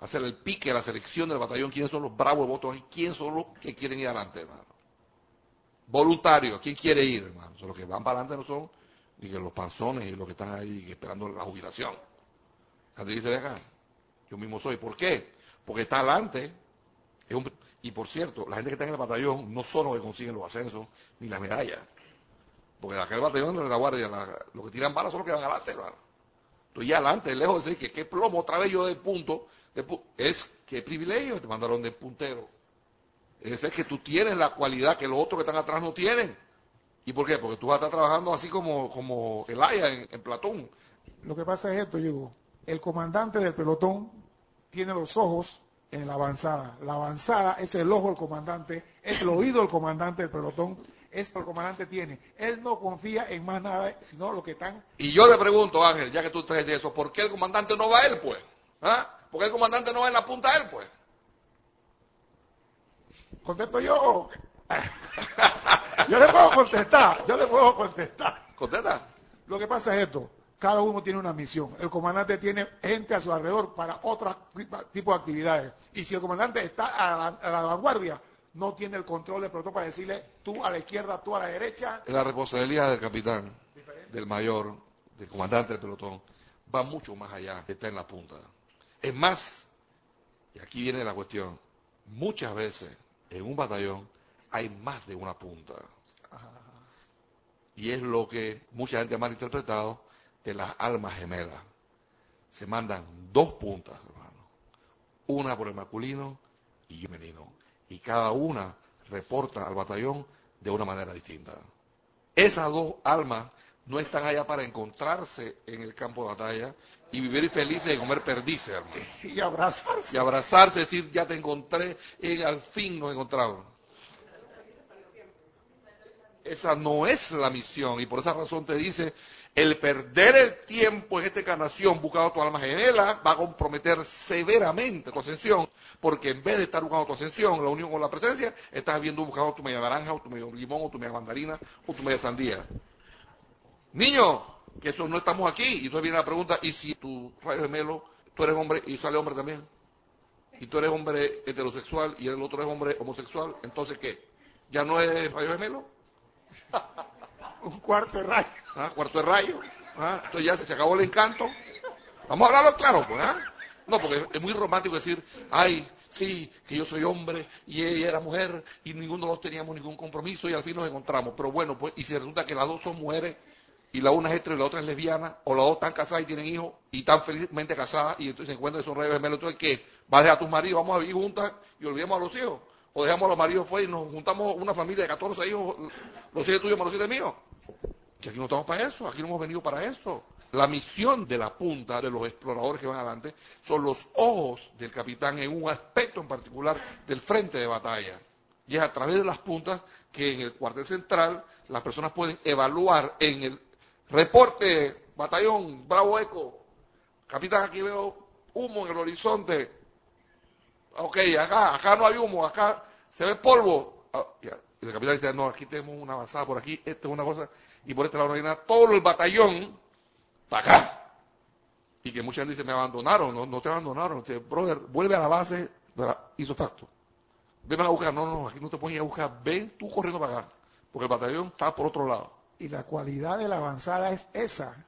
[SPEAKER 1] Hacer el pique, la selección del batallón, quiénes son los bravos votos y quiénes son los que quieren ir adelante, hermano. Voluntarios, ¿quién quiere ir, hermano? O los que van para adelante no son y que los panzones y los que están ahí esperando la jubilación. Antes dice, acá, yo mismo soy. ¿Por qué? Porque está adelante. Y por cierto, la gente que está en el batallón no son los que consiguen los ascensos ni las medallas. Porque de aquel batallón de la guardia, los que tiran balas son los que van adelante, hermano. Tú ya adelante, lejos de decir que qué plomo otra vez yo de punto, de pu- es que privilegio te mandaron de puntero. Es decir, que tú tienes la cualidad que los otros que están atrás no tienen. ¿Y por qué? Porque tú vas a estar trabajando así como, como Elaya en, en Platón.
[SPEAKER 4] Lo que pasa es esto, Diego. El comandante del pelotón tiene los ojos en la avanzada. La avanzada es el ojo del comandante, es el oído del comandante del pelotón. Esto el comandante tiene. Él no confía en más nada, sino lo que están.
[SPEAKER 1] Y yo le pregunto, Ángel, ya que tú traes de eso, ¿por qué el comandante no va a él, pues? ¿Ah? ¿Por qué el comandante no va en la punta a él, pues?
[SPEAKER 4] ¿Contesto yo? yo le puedo contestar, yo le puedo contestar.
[SPEAKER 1] ¿Contesta?
[SPEAKER 4] Lo que pasa es esto, cada uno tiene una misión. El comandante tiene gente a su alrededor para otro tipo de actividades. Y si el comandante está a la, a la vanguardia, no tiene el control del pelotón para decirle tú a la izquierda, tú a la derecha.
[SPEAKER 1] La responsabilidad del capitán, del mayor, del comandante del pelotón, va mucho más allá está en la punta. Es más, y aquí viene la cuestión, muchas veces en un batallón hay más de una punta. Y es lo que mucha gente ha malinterpretado de las almas gemelas. Se mandan dos puntas, hermano. Una por el masculino y el femenino. Y cada una reporta al batallón de una manera distinta. Esas dos almas no están allá para encontrarse en el campo de batalla y vivir felices y comer perdices, hermano.
[SPEAKER 4] Y abrazarse.
[SPEAKER 1] Y abrazarse, decir, ya te encontré, y al fin nos encontramos. Esa no es la misión y por esa razón te dice, el perder el tiempo en esta encarnación buscando tu alma gemela va a comprometer severamente tu ascensión, porque en vez de estar buscando tu ascensión, la unión con la presencia, estás viendo buscando tu media naranja, o tu medio limón, o tu media mandarina, o tu media sandía. Niño, que eso no estamos aquí, y entonces viene la pregunta, ¿y si tu rayo gemelo, tú eres hombre y sale hombre también? Y tú eres hombre heterosexual y el otro es hombre homosexual, entonces ¿qué? ¿Ya no es rayo gemelo?
[SPEAKER 4] Un cuarto de rayo.
[SPEAKER 1] ¿Ah? Cuarto de rayo. ¿Ah? Entonces ya se, acabó el encanto. Vamos a hablarlo claro, pues. ¿ah? No, porque es muy romántico decir, ay, sí, que yo soy hombre y ella era mujer y ninguno de los teníamos ningún compromiso y al fin nos encontramos. Pero bueno, pues, y si resulta que las dos son mujeres y la una es hetero y la otra es lesbiana, o las dos están casadas y tienen hijos y están felizmente casadas y entonces se encuentran y son rayos gemelos, entonces ¿qué? ¿Vas a dejar a tus maridos, vamos a vivir juntas y olvidemos a los hijos? ¿O dejamos a los maridos fuera y nos juntamos una familia de 14 hijos, los siete tuyos más los siete míos? Que aquí no estamos para eso, aquí no hemos venido para eso. La misión de la punta de los exploradores que van adelante son los ojos del capitán en un aspecto en particular del frente de batalla. Y es a través de las puntas que en el cuartel central las personas pueden evaluar en el reporte, batallón, Bravo Eco, capitán, aquí veo humo en el horizonte. Ok, acá, acá no hay humo, acá se ve polvo. Ah. Y el capitán dice, no, aquí tenemos una avanzada por aquí, esta es una cosa, y por este lado viene todo el batallón para acá. Y que mucha gente dice, me abandonaron, no, no te abandonaron. Dice, brother, vuelve a la base, hizo facto. Ven a buscar, no, no, aquí no te pones a buscar, ven tú corriendo para acá, porque el batallón está por otro lado.
[SPEAKER 4] Y la cualidad de la avanzada es esa,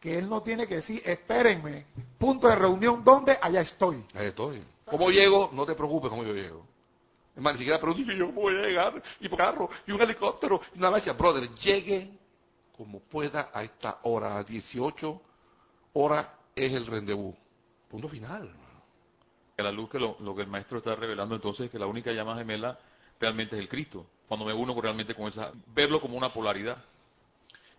[SPEAKER 4] que él no tiene que decir, espérenme, punto de reunión, ¿dónde? Allá estoy.
[SPEAKER 1] Ahí estoy. ¿Cómo llego? No te preocupes cómo yo llego. Es más, ni siquiera pregunte, yo voy a llegar, y por carro, y un helicóptero, y una lancha. Brother, llegue como pueda a esta hora, a 18 horas es el rendezvous. Punto final.
[SPEAKER 3] A la luz que lo, lo que el maestro está revelando entonces es que la única llama gemela realmente es el Cristo. Cuando me uno realmente con esa, verlo como una polaridad.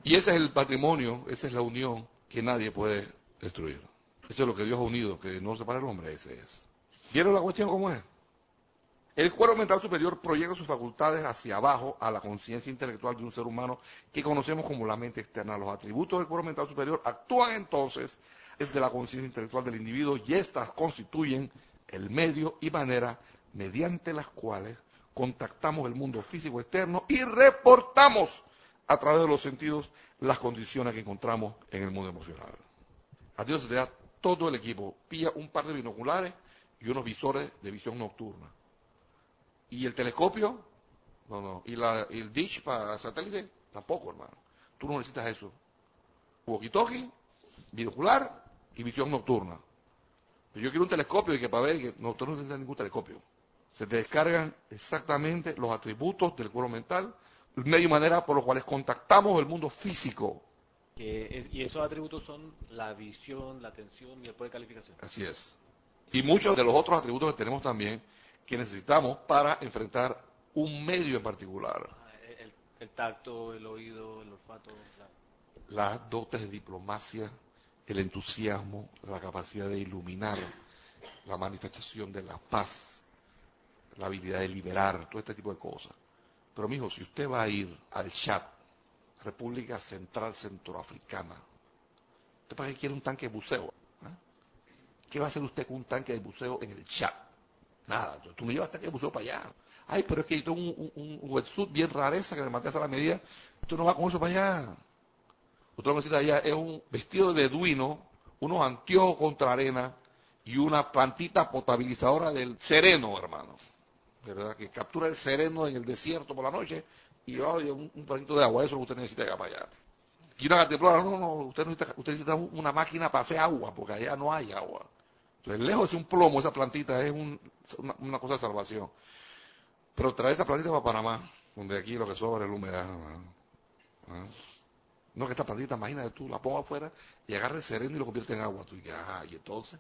[SPEAKER 1] Y ese es el patrimonio, esa es la unión que nadie puede destruir. Eso es lo que Dios ha unido, que no separa el hombre, ese es. ¿Vieron la cuestión cómo es? El cuerpo mental superior proyecta sus facultades hacia abajo a la conciencia intelectual de un ser humano que conocemos como la mente externa. Los atributos del cuerpo mental superior actúan entonces desde la conciencia intelectual del individuo y éstas constituyen el medio y manera mediante las cuales contactamos el mundo físico externo y reportamos a través de los sentidos las condiciones que encontramos en el mundo emocional. A ti se te da todo el equipo, pilla un par de binoculares y unos visores de visión nocturna. ¿Y el telescopio? No, no. ¿Y, la, y el dish para satélite? Tampoco, hermano. Tú no necesitas eso. walkie-talkie, binocular y visión nocturna. Pero yo quiero un telescopio y que para ver que nosotros no tenemos ningún telescopio. Se te descargan exactamente los atributos del cuerpo mental, el medio y manera por los cuales contactamos el mundo físico.
[SPEAKER 5] Es- y esos atributos son la visión, la atención y el poder de calificación.
[SPEAKER 1] Así es. Y muchos de los otros atributos que tenemos también que necesitamos para enfrentar un medio en particular.
[SPEAKER 5] Ah, El, el tacto, el oído, el olfato. la-
[SPEAKER 1] Las dotes de diplomacia, el entusiasmo, la capacidad de iluminar, la manifestación de la paz, la habilidad de liberar, todo este tipo de cosas. Pero, mijo, si usted va a ir al chat, República Central Centroafricana, ¿usted para qué quiere un tanque de buceo? ¿Ah? ¿Qué va a hacer usted con un tanque de buceo en el chat? Nada, tú- no llevas tanque de buceo para allá. Ay, pero es que yo tengo un, un, un bien rareza que me mandé a la medida. Tú no vas con eso para allá. Usted lo que necesita allá es un vestido de beduino, unos anteojos contra arena y una plantita potabilizadora del sereno, hermano. ¿Verdad? Que captura el sereno en el desierto por la noche y oye, un, un poquito de agua. Eso es lo que usted necesita allá para allá. Y una cantimplora, no, no, usted necesita, usted necesita un- una máquina para hacer agua, porque allá no hay agua. Lejos de un plomo, esa plantita es un- una, cosa de salvación. Pero trae esa plantita para Panamá, donde aquí lo que sobra es la humedad. hermano. ¿Ah? No, que esta plantita, imagínate tú, la pongo afuera y agarra el sereno y lo convierte en agua. Tú dices, ah, y entonces.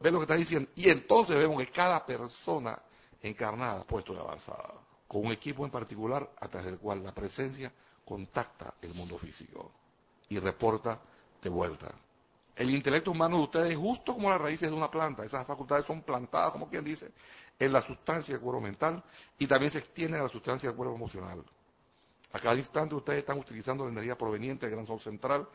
[SPEAKER 1] ¿Ves lo que está diciendo? Y entonces vemos que cada persona encarnada, puesto de avanzada, con un equipo en particular a través del cual la presencia contacta el mundo físico y reporta de vuelta. El intelecto humano de ustedes es justo como las raíces de una planta. Esas facultades son plantadas, como quien dice, en la sustancia del cuerpo mental y también se extienden a la sustancia del cuerpo emocional. A cada instante ustedes están utilizando la energía proveniente del gran sol central,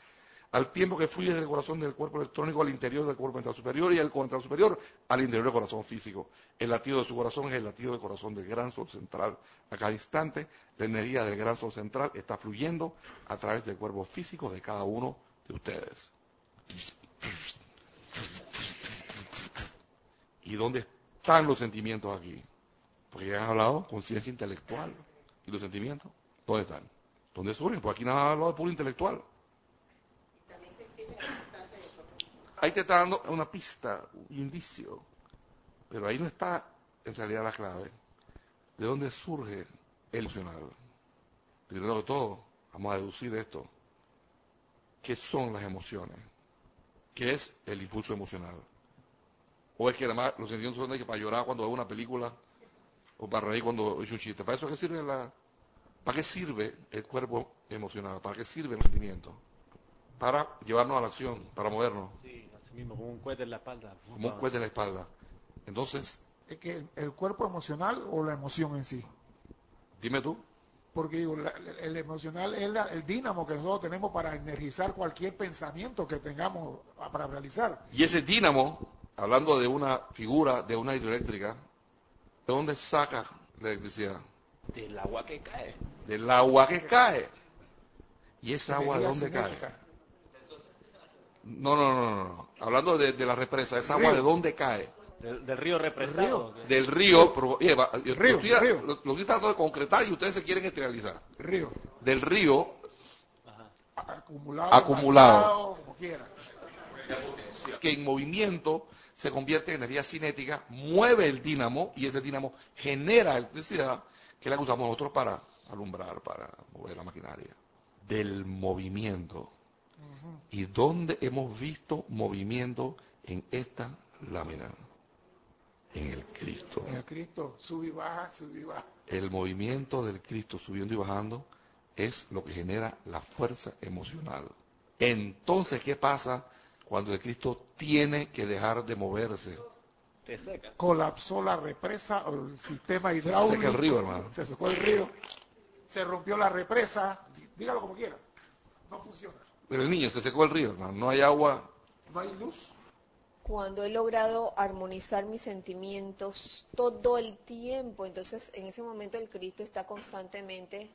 [SPEAKER 1] al tiempo que fluye del corazón del cuerpo electrónico al interior del cuerpo mental superior y del cuerpo mental superior al interior del corazón físico. El latido de su corazón es el latido del corazón del gran sol central. A cada instante la energía del gran sol central está fluyendo a través del cuerpo físico de cada uno de ustedes. ¿Y dónde están los sentimientos aquí? Porque ya han hablado conciencia intelectual. ¿Y los sentimientos? ¿Dónde están? ¿Dónde surgen? Pues aquí nada más han hablado de puro intelectual. Ahí te está dando una pista, un indicio. Pero ahí no está en realidad la clave. ¿De dónde surge el emocional? Primero que todo, vamos a deducir esto. ¿Qué son las emociones? ¿Qué es el impulso emocional? O es que además los sentimientos son de que para llorar cuando veo una película o para reír cuando es un chiste. ¿Para eso qué sirve la, para qué sirve el cuerpo emocional? ¿Para qué sirven los sentimientos? Para llevarnos a la acción, para movernos,
[SPEAKER 5] Sí, así mismo, como un cohete en la espalda.
[SPEAKER 1] como un cohete en la espalda. Entonces,
[SPEAKER 4] Es que el cuerpo emocional o la emoción en sí.
[SPEAKER 1] dime tú,
[SPEAKER 4] Porque digo, la- el emocional es la- el dínamo que nosotros tenemos para energizar cualquier pensamiento que tengamos para realizar.
[SPEAKER 1] y ese dínamo, hablando de una figura de una hidroeléctrica, ¿de dónde saca la electricidad?
[SPEAKER 5] Del agua que cae.
[SPEAKER 1] Del agua que cae. ¿Y esa agua de dónde cae?
[SPEAKER 4] cinética.
[SPEAKER 1] No, no, no, no, no. Hablando de, de la represa, ¿esa agua de dónde cae?
[SPEAKER 5] Del, del río represado.
[SPEAKER 1] Del río. pero, oye, va, yo-
[SPEAKER 4] Río,
[SPEAKER 1] lo, estoy,
[SPEAKER 4] río.
[SPEAKER 1] lo- lo estoy tratando de concretar y ustedes se quieren esterilizar.
[SPEAKER 4] Río.
[SPEAKER 1] Del río
[SPEAKER 4] Acumulado.
[SPEAKER 1] Acumulado.
[SPEAKER 4] como quiera.
[SPEAKER 1] que en movimiento se convierte en energía cinética, mueve el dínamo y ese dínamo genera electricidad que es la que usamos nosotros para alumbrar, para mover la maquinaria. Del movimiento. ¿Y dónde hemos visto movimiento en esta lámina? En el Cristo.
[SPEAKER 4] En el Cristo sube y baja, sube y baja.
[SPEAKER 1] El movimiento del Cristo subiendo y bajando es lo que genera la fuerza emocional. Entonces, ¿qué pasa cuando el Cristo tiene que dejar de moverse?
[SPEAKER 5] Te seca.
[SPEAKER 4] Colapsó la represa o el sistema
[SPEAKER 1] Se
[SPEAKER 4] hidráulico.
[SPEAKER 1] seca el río, hermano.
[SPEAKER 4] Se secó el río. Se rompió la represa. Dígalo como quiera. No funciona.
[SPEAKER 1] Pero el niño se secó el río, hermano. No hay agua.
[SPEAKER 4] No hay luz.
[SPEAKER 8] Cuando he logrado armonizar mis sentimientos todo el tiempo, entonces en ese momento el Cristo está constantemente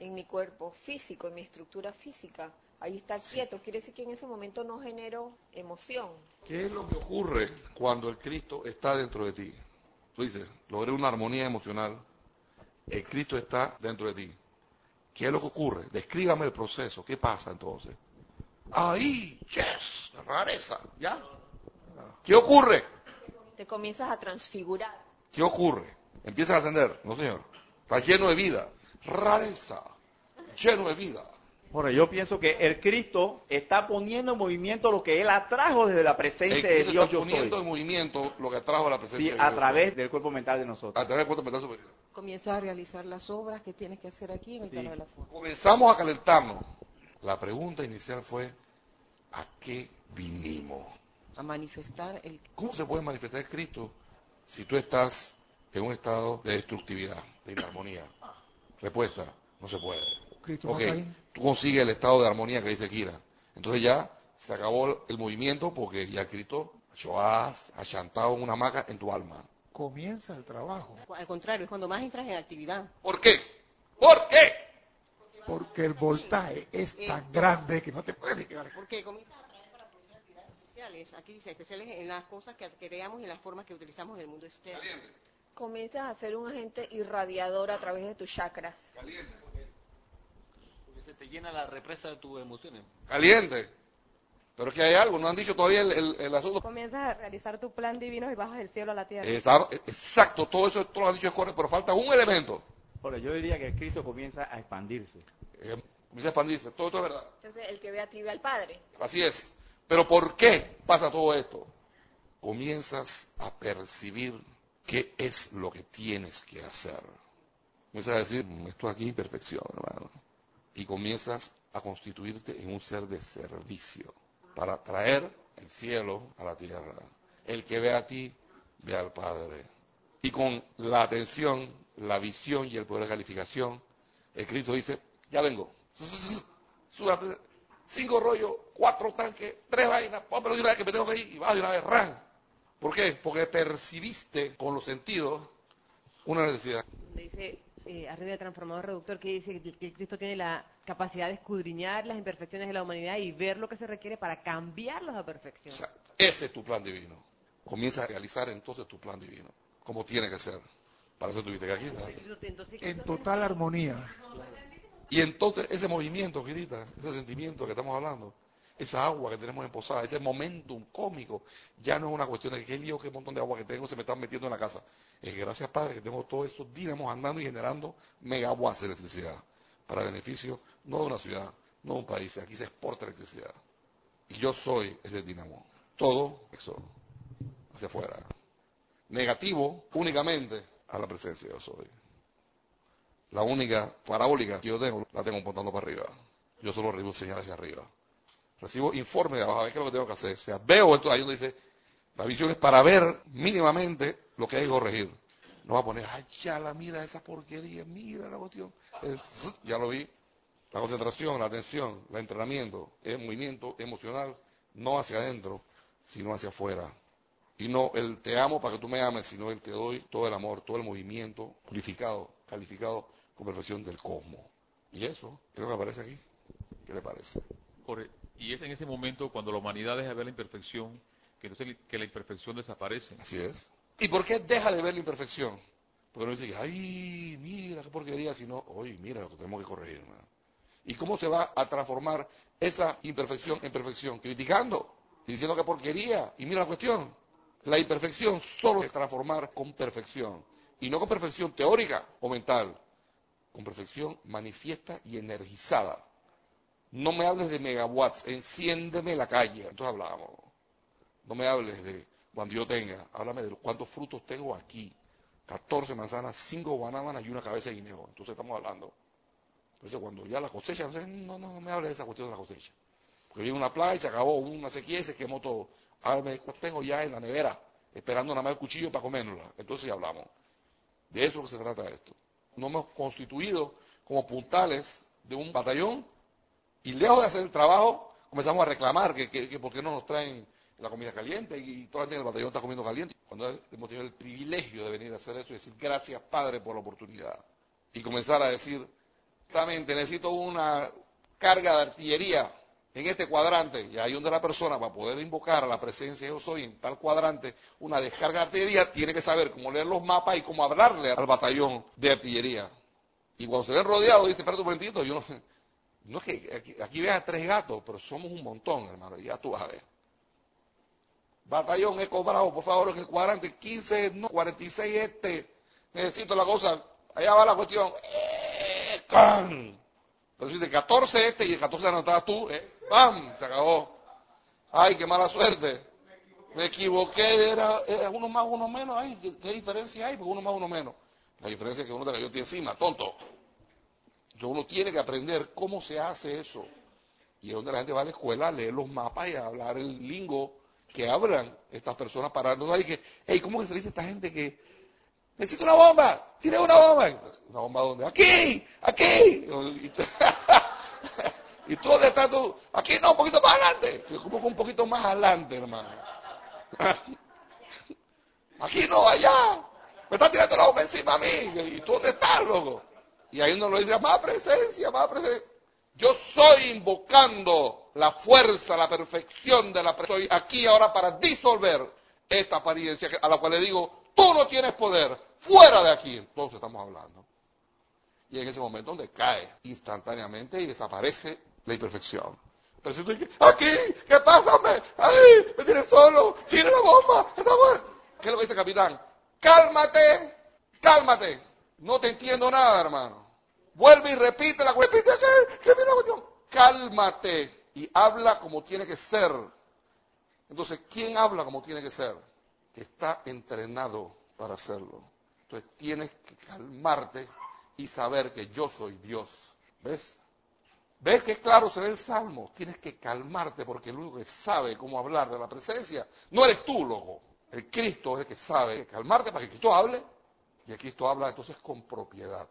[SPEAKER 8] en mi cuerpo físico, en mi estructura física. Ahí está quieto, quiere decir que en ese momento no genero emoción.
[SPEAKER 1] ¿Qué es lo que ocurre cuando el Cristo está dentro de ti? Tú dices, logré una armonía emocional. El Cristo está dentro de ti. ¿Qué es lo que ocurre? Descríbame el proceso. ¿Qué pasa entonces? Ahí, yes, rareza, ¿ya? ¿Qué ocurre?
[SPEAKER 8] Te comienzas a transfigurar.
[SPEAKER 1] ¿Qué ocurre? Empieza a ascender, no señor. Está lleno de vida, rareza, lleno de vida.
[SPEAKER 2] Bueno, yo pienso que el Cristo está poniendo en movimiento lo que Él atrajo desde la
[SPEAKER 1] El
[SPEAKER 2] presencia de Dios
[SPEAKER 1] está
[SPEAKER 2] yo
[SPEAKER 1] poniendo
[SPEAKER 2] soy.
[SPEAKER 1] en movimiento lo que atrajo a la presencia
[SPEAKER 2] Sí,
[SPEAKER 1] de
[SPEAKER 2] a
[SPEAKER 1] Dios.
[SPEAKER 2] través del cuerpo mental de nosotros.
[SPEAKER 1] A través del cuerpo mental superior.
[SPEAKER 9] Comienzas a realizar las obras que tienes que hacer aquí en el
[SPEAKER 2] Sí.
[SPEAKER 9] plano de la forma.
[SPEAKER 1] Comenzamos a calentarnos. La pregunta inicial fue, ¿a qué vinimos?
[SPEAKER 9] A manifestar el
[SPEAKER 1] ¿Cómo se puede manifestar el Cristo si tú estás en un estado de destructividad, de inarmonía? Respuesta, no se puede.
[SPEAKER 4] Cristo no
[SPEAKER 1] Ok, tú consigues el estado de armonía que dice Kira. Entonces ya se acabó el movimiento porque ya Cristo has achantado en una hamaca en tu alma.
[SPEAKER 4] Comienza el trabajo.
[SPEAKER 7] Al contrario, es cuando más entras en actividad.
[SPEAKER 1] ¿Por qué? ¿Por qué?
[SPEAKER 4] Porque el voltaje es tan grande que no te puedes quedar.
[SPEAKER 7] Porque comienzas a traer para producir actividades especiales. Aquí dice especiales en las cosas que creamos y en las formas que utilizamos en el mundo externo.
[SPEAKER 8] Comienzas a ser un agente irradiador a través de tus chakras.
[SPEAKER 5] Porque se te llena la represa de tus emociones.
[SPEAKER 1] Caliente. Pero es que hay algo, no han dicho todavía el, el- el asunto.
[SPEAKER 11] Comienzas a realizar tu plan divino y bajas del cielo a la tierra.
[SPEAKER 1] Exacto, todo eso todo lo han dicho es correcto, pero falta un elemento.
[SPEAKER 2] Bueno, yo diría que el Cristo comienza a expandirse.
[SPEAKER 1] Eh, comienza a expandirse, todo esto es verdad.
[SPEAKER 8] Entonces, el que ve a ti ve al Padre.
[SPEAKER 1] Así es. Pero ¿por qué pasa todo esto? Comienzas a percibir qué es lo que tienes que hacer. Comienzas a decir, "Mm, esto aquí es perfección, hermano. Y comienzas a constituirte en un ser de servicio para traer el cielo a la tierra. El que ve a ti, ve al Padre. Y con la atención, la visión y el poder de calificación, el Cristo dice, ya vengo. Cinco rollos, cuatro tanques, tres vainas, pero de una vez que me tengo que ir y vas de una vez, ran. ¿Por qué? Porque percibiste con los sentidos una necesidad.
[SPEAKER 10] Donde dice eh, arriba del transformador reductor que dice que Cristo tiene la capacidad de escudriñar las imperfecciones de la humanidad y ver lo que se requiere para cambiarlos a perfección.
[SPEAKER 1] Exacto. Ese es tu plan divino. Comienza a realizar entonces tu plan divino, como tiene que ser. Para eso tuviste que aquí. ¿verdad?
[SPEAKER 10] Entonces,
[SPEAKER 4] En total armonía.
[SPEAKER 1] Y entonces ese movimiento, querida, ese sentimiento que estamos hablando, esa agua que tenemos en posada, ese momentum cómico, ya no es una cuestión de qué lío, qué montón de agua que tengo, se me están metiendo en la casa. Es gracias Padre que tengo todos estos dínamos andando y generando megawatts de electricidad para beneficio no de una ciudad, no de un país, aquí se exporta electricidad. Y yo soy ese dínamo. Todo eso hacia afuera. Negativo únicamente a la presencia yo soy. La única parabólica que yo tengo, la tengo apuntando para arriba. Yo solo recibo señales hacia arriba. Recibo informe de abajo, a ver qué es lo que tengo que hacer. O sea, veo esto, ahí donde dice, la visión es para ver mínimamente lo que hay que corregir. No va a poner, ay, ya la mira esa porquería, mira la cuestión. Es- ya lo vi. La concentración, la atención, el entrenamiento, el movimiento emocional, no hacia adentro, sino hacia afuera. Y no el te amo para que tú me ames, sino el te doy todo el amor, todo el movimiento purificado, calificado con perfección del cosmos. Y eso es lo que aparece aquí. ¿Qué le parece?
[SPEAKER 3] Corre- Y es en ese momento cuando la humanidad deja de ver la imperfección, que, entonces, que la imperfección desaparece.
[SPEAKER 1] Así es. ¿Y por qué deja de ver la imperfección? Porque no dice, que, ay, mira qué porquería, sino, oye, mira lo que tenemos que corregir. hermano". ¿Y cómo se va a transformar esa imperfección en perfección? Criticando, y diciendo que porquería. Y mira la cuestión, la imperfección solo se transformar con perfección. Y no con perfección teórica o mental, con perfección manifiesta y energizada. No me hables de megawatts, enciéndeme la calle. Entonces hablábamos. No me hables de cuando yo tenga, háblame de cuántos frutos tengo aquí. 14 manzanas, 5 bananas y una cabeza de guineo. Entonces estamos hablando. Entonces cuando ya la cosecha, no, no, no, me hables de esa cuestión de la cosecha. Porque viene una plaga y se acabó, una sequía se quemó todo. De cuánto tengo ya en la nevera, esperando nada más el cuchillo para comérnosla. Entonces ya hablamos. De eso que se trata esto. Nos hemos constituido como puntales de un batallón y lejos de hacer el trabajo, comenzamos a reclamar que, que, que por qué no nos traen la comida caliente y toda la gente del batallón está comiendo caliente. Cuando hemos tenido el privilegio de venir a hacer eso y decir gracias Padre por la oportunidad. Y comenzar a decir, necesito una carga de artillería en este cuadrante y ahí donde la persona para poder invocar a la presencia de soy en tal cuadrante una descarga de artillería tiene que saber cómo leer los mapas y cómo hablarle al batallón de artillería. Y cuando se ven rodeados dice, espérate un momentito, yo no, No es que aquí, aquí veas tres gatos, pero somos un montón, hermano, ya tú vas a ver. Batallón Eco Bravo, por favor, en el cuadrante 15, no, 46 este. Necesito la cosa. Allá va la cuestión. ¡Eh! Pero si de 14 este y el 14 anotabas tú, ¿eh? ¡Pam! Se acabó. Ay, qué mala suerte. Me equivoqué, era, era uno más, uno menos. Ay, ¿qué, diferencia hay? Porque uno más, uno menos. La diferencia es que uno te cayó encima, tonto. Entonces uno tiene que aprender cómo se hace eso. Y es donde la gente va a la escuela a leer los mapas y a hablar el lingo que hablan estas personas para no decir que, hey, ¿cómo que se dice esta gente que necesito una bomba? ¿Tiene una bomba? ¿Una bomba dónde? Aquí, aquí. Y, tú- dónde estás tú? Aquí no, un poquito más adelante. ¿Cómo que un poquito más adelante, hermano? Aquí no, allá. Me está tirando la bomba encima a mí. ¿Y tú dónde estás, loco? Y ahí uno lo dice, más presencia, más presencia. Yo soy invocando la fuerza, la perfección de la presencia. Estoy aquí ahora para disolver esta apariencia a la cual le digo, tú no tienes poder, fuera de aquí. Entonces estamos hablando. Y en ese momento donde cae instantáneamente y desaparece la imperfección. Pero si tú dices, aquí, ¿qué pasa? ¡Ay! Me tiene solo, tiene la bomba, bueno. ¿Qué es lo que dice el capitán? Cálmate, cálmate. No te entiendo nada, hermano. Vuelve y repite la cuestión. La cuestión. Cálmate y habla como tiene que ser. Entonces, ¿quién habla como tiene que ser? Que está entrenado para hacerlo. Entonces, tienes que calmarte y saber que yo soy Dios. ¿Ves? ¿Ves que claro se ve el salmo? Tienes que calmarte porque el único que sabe cómo hablar de la presencia no eres tú, loco. El Cristo es el que sabe calmarte para que Cristo hable. Y el Cristo habla entonces con propiedad.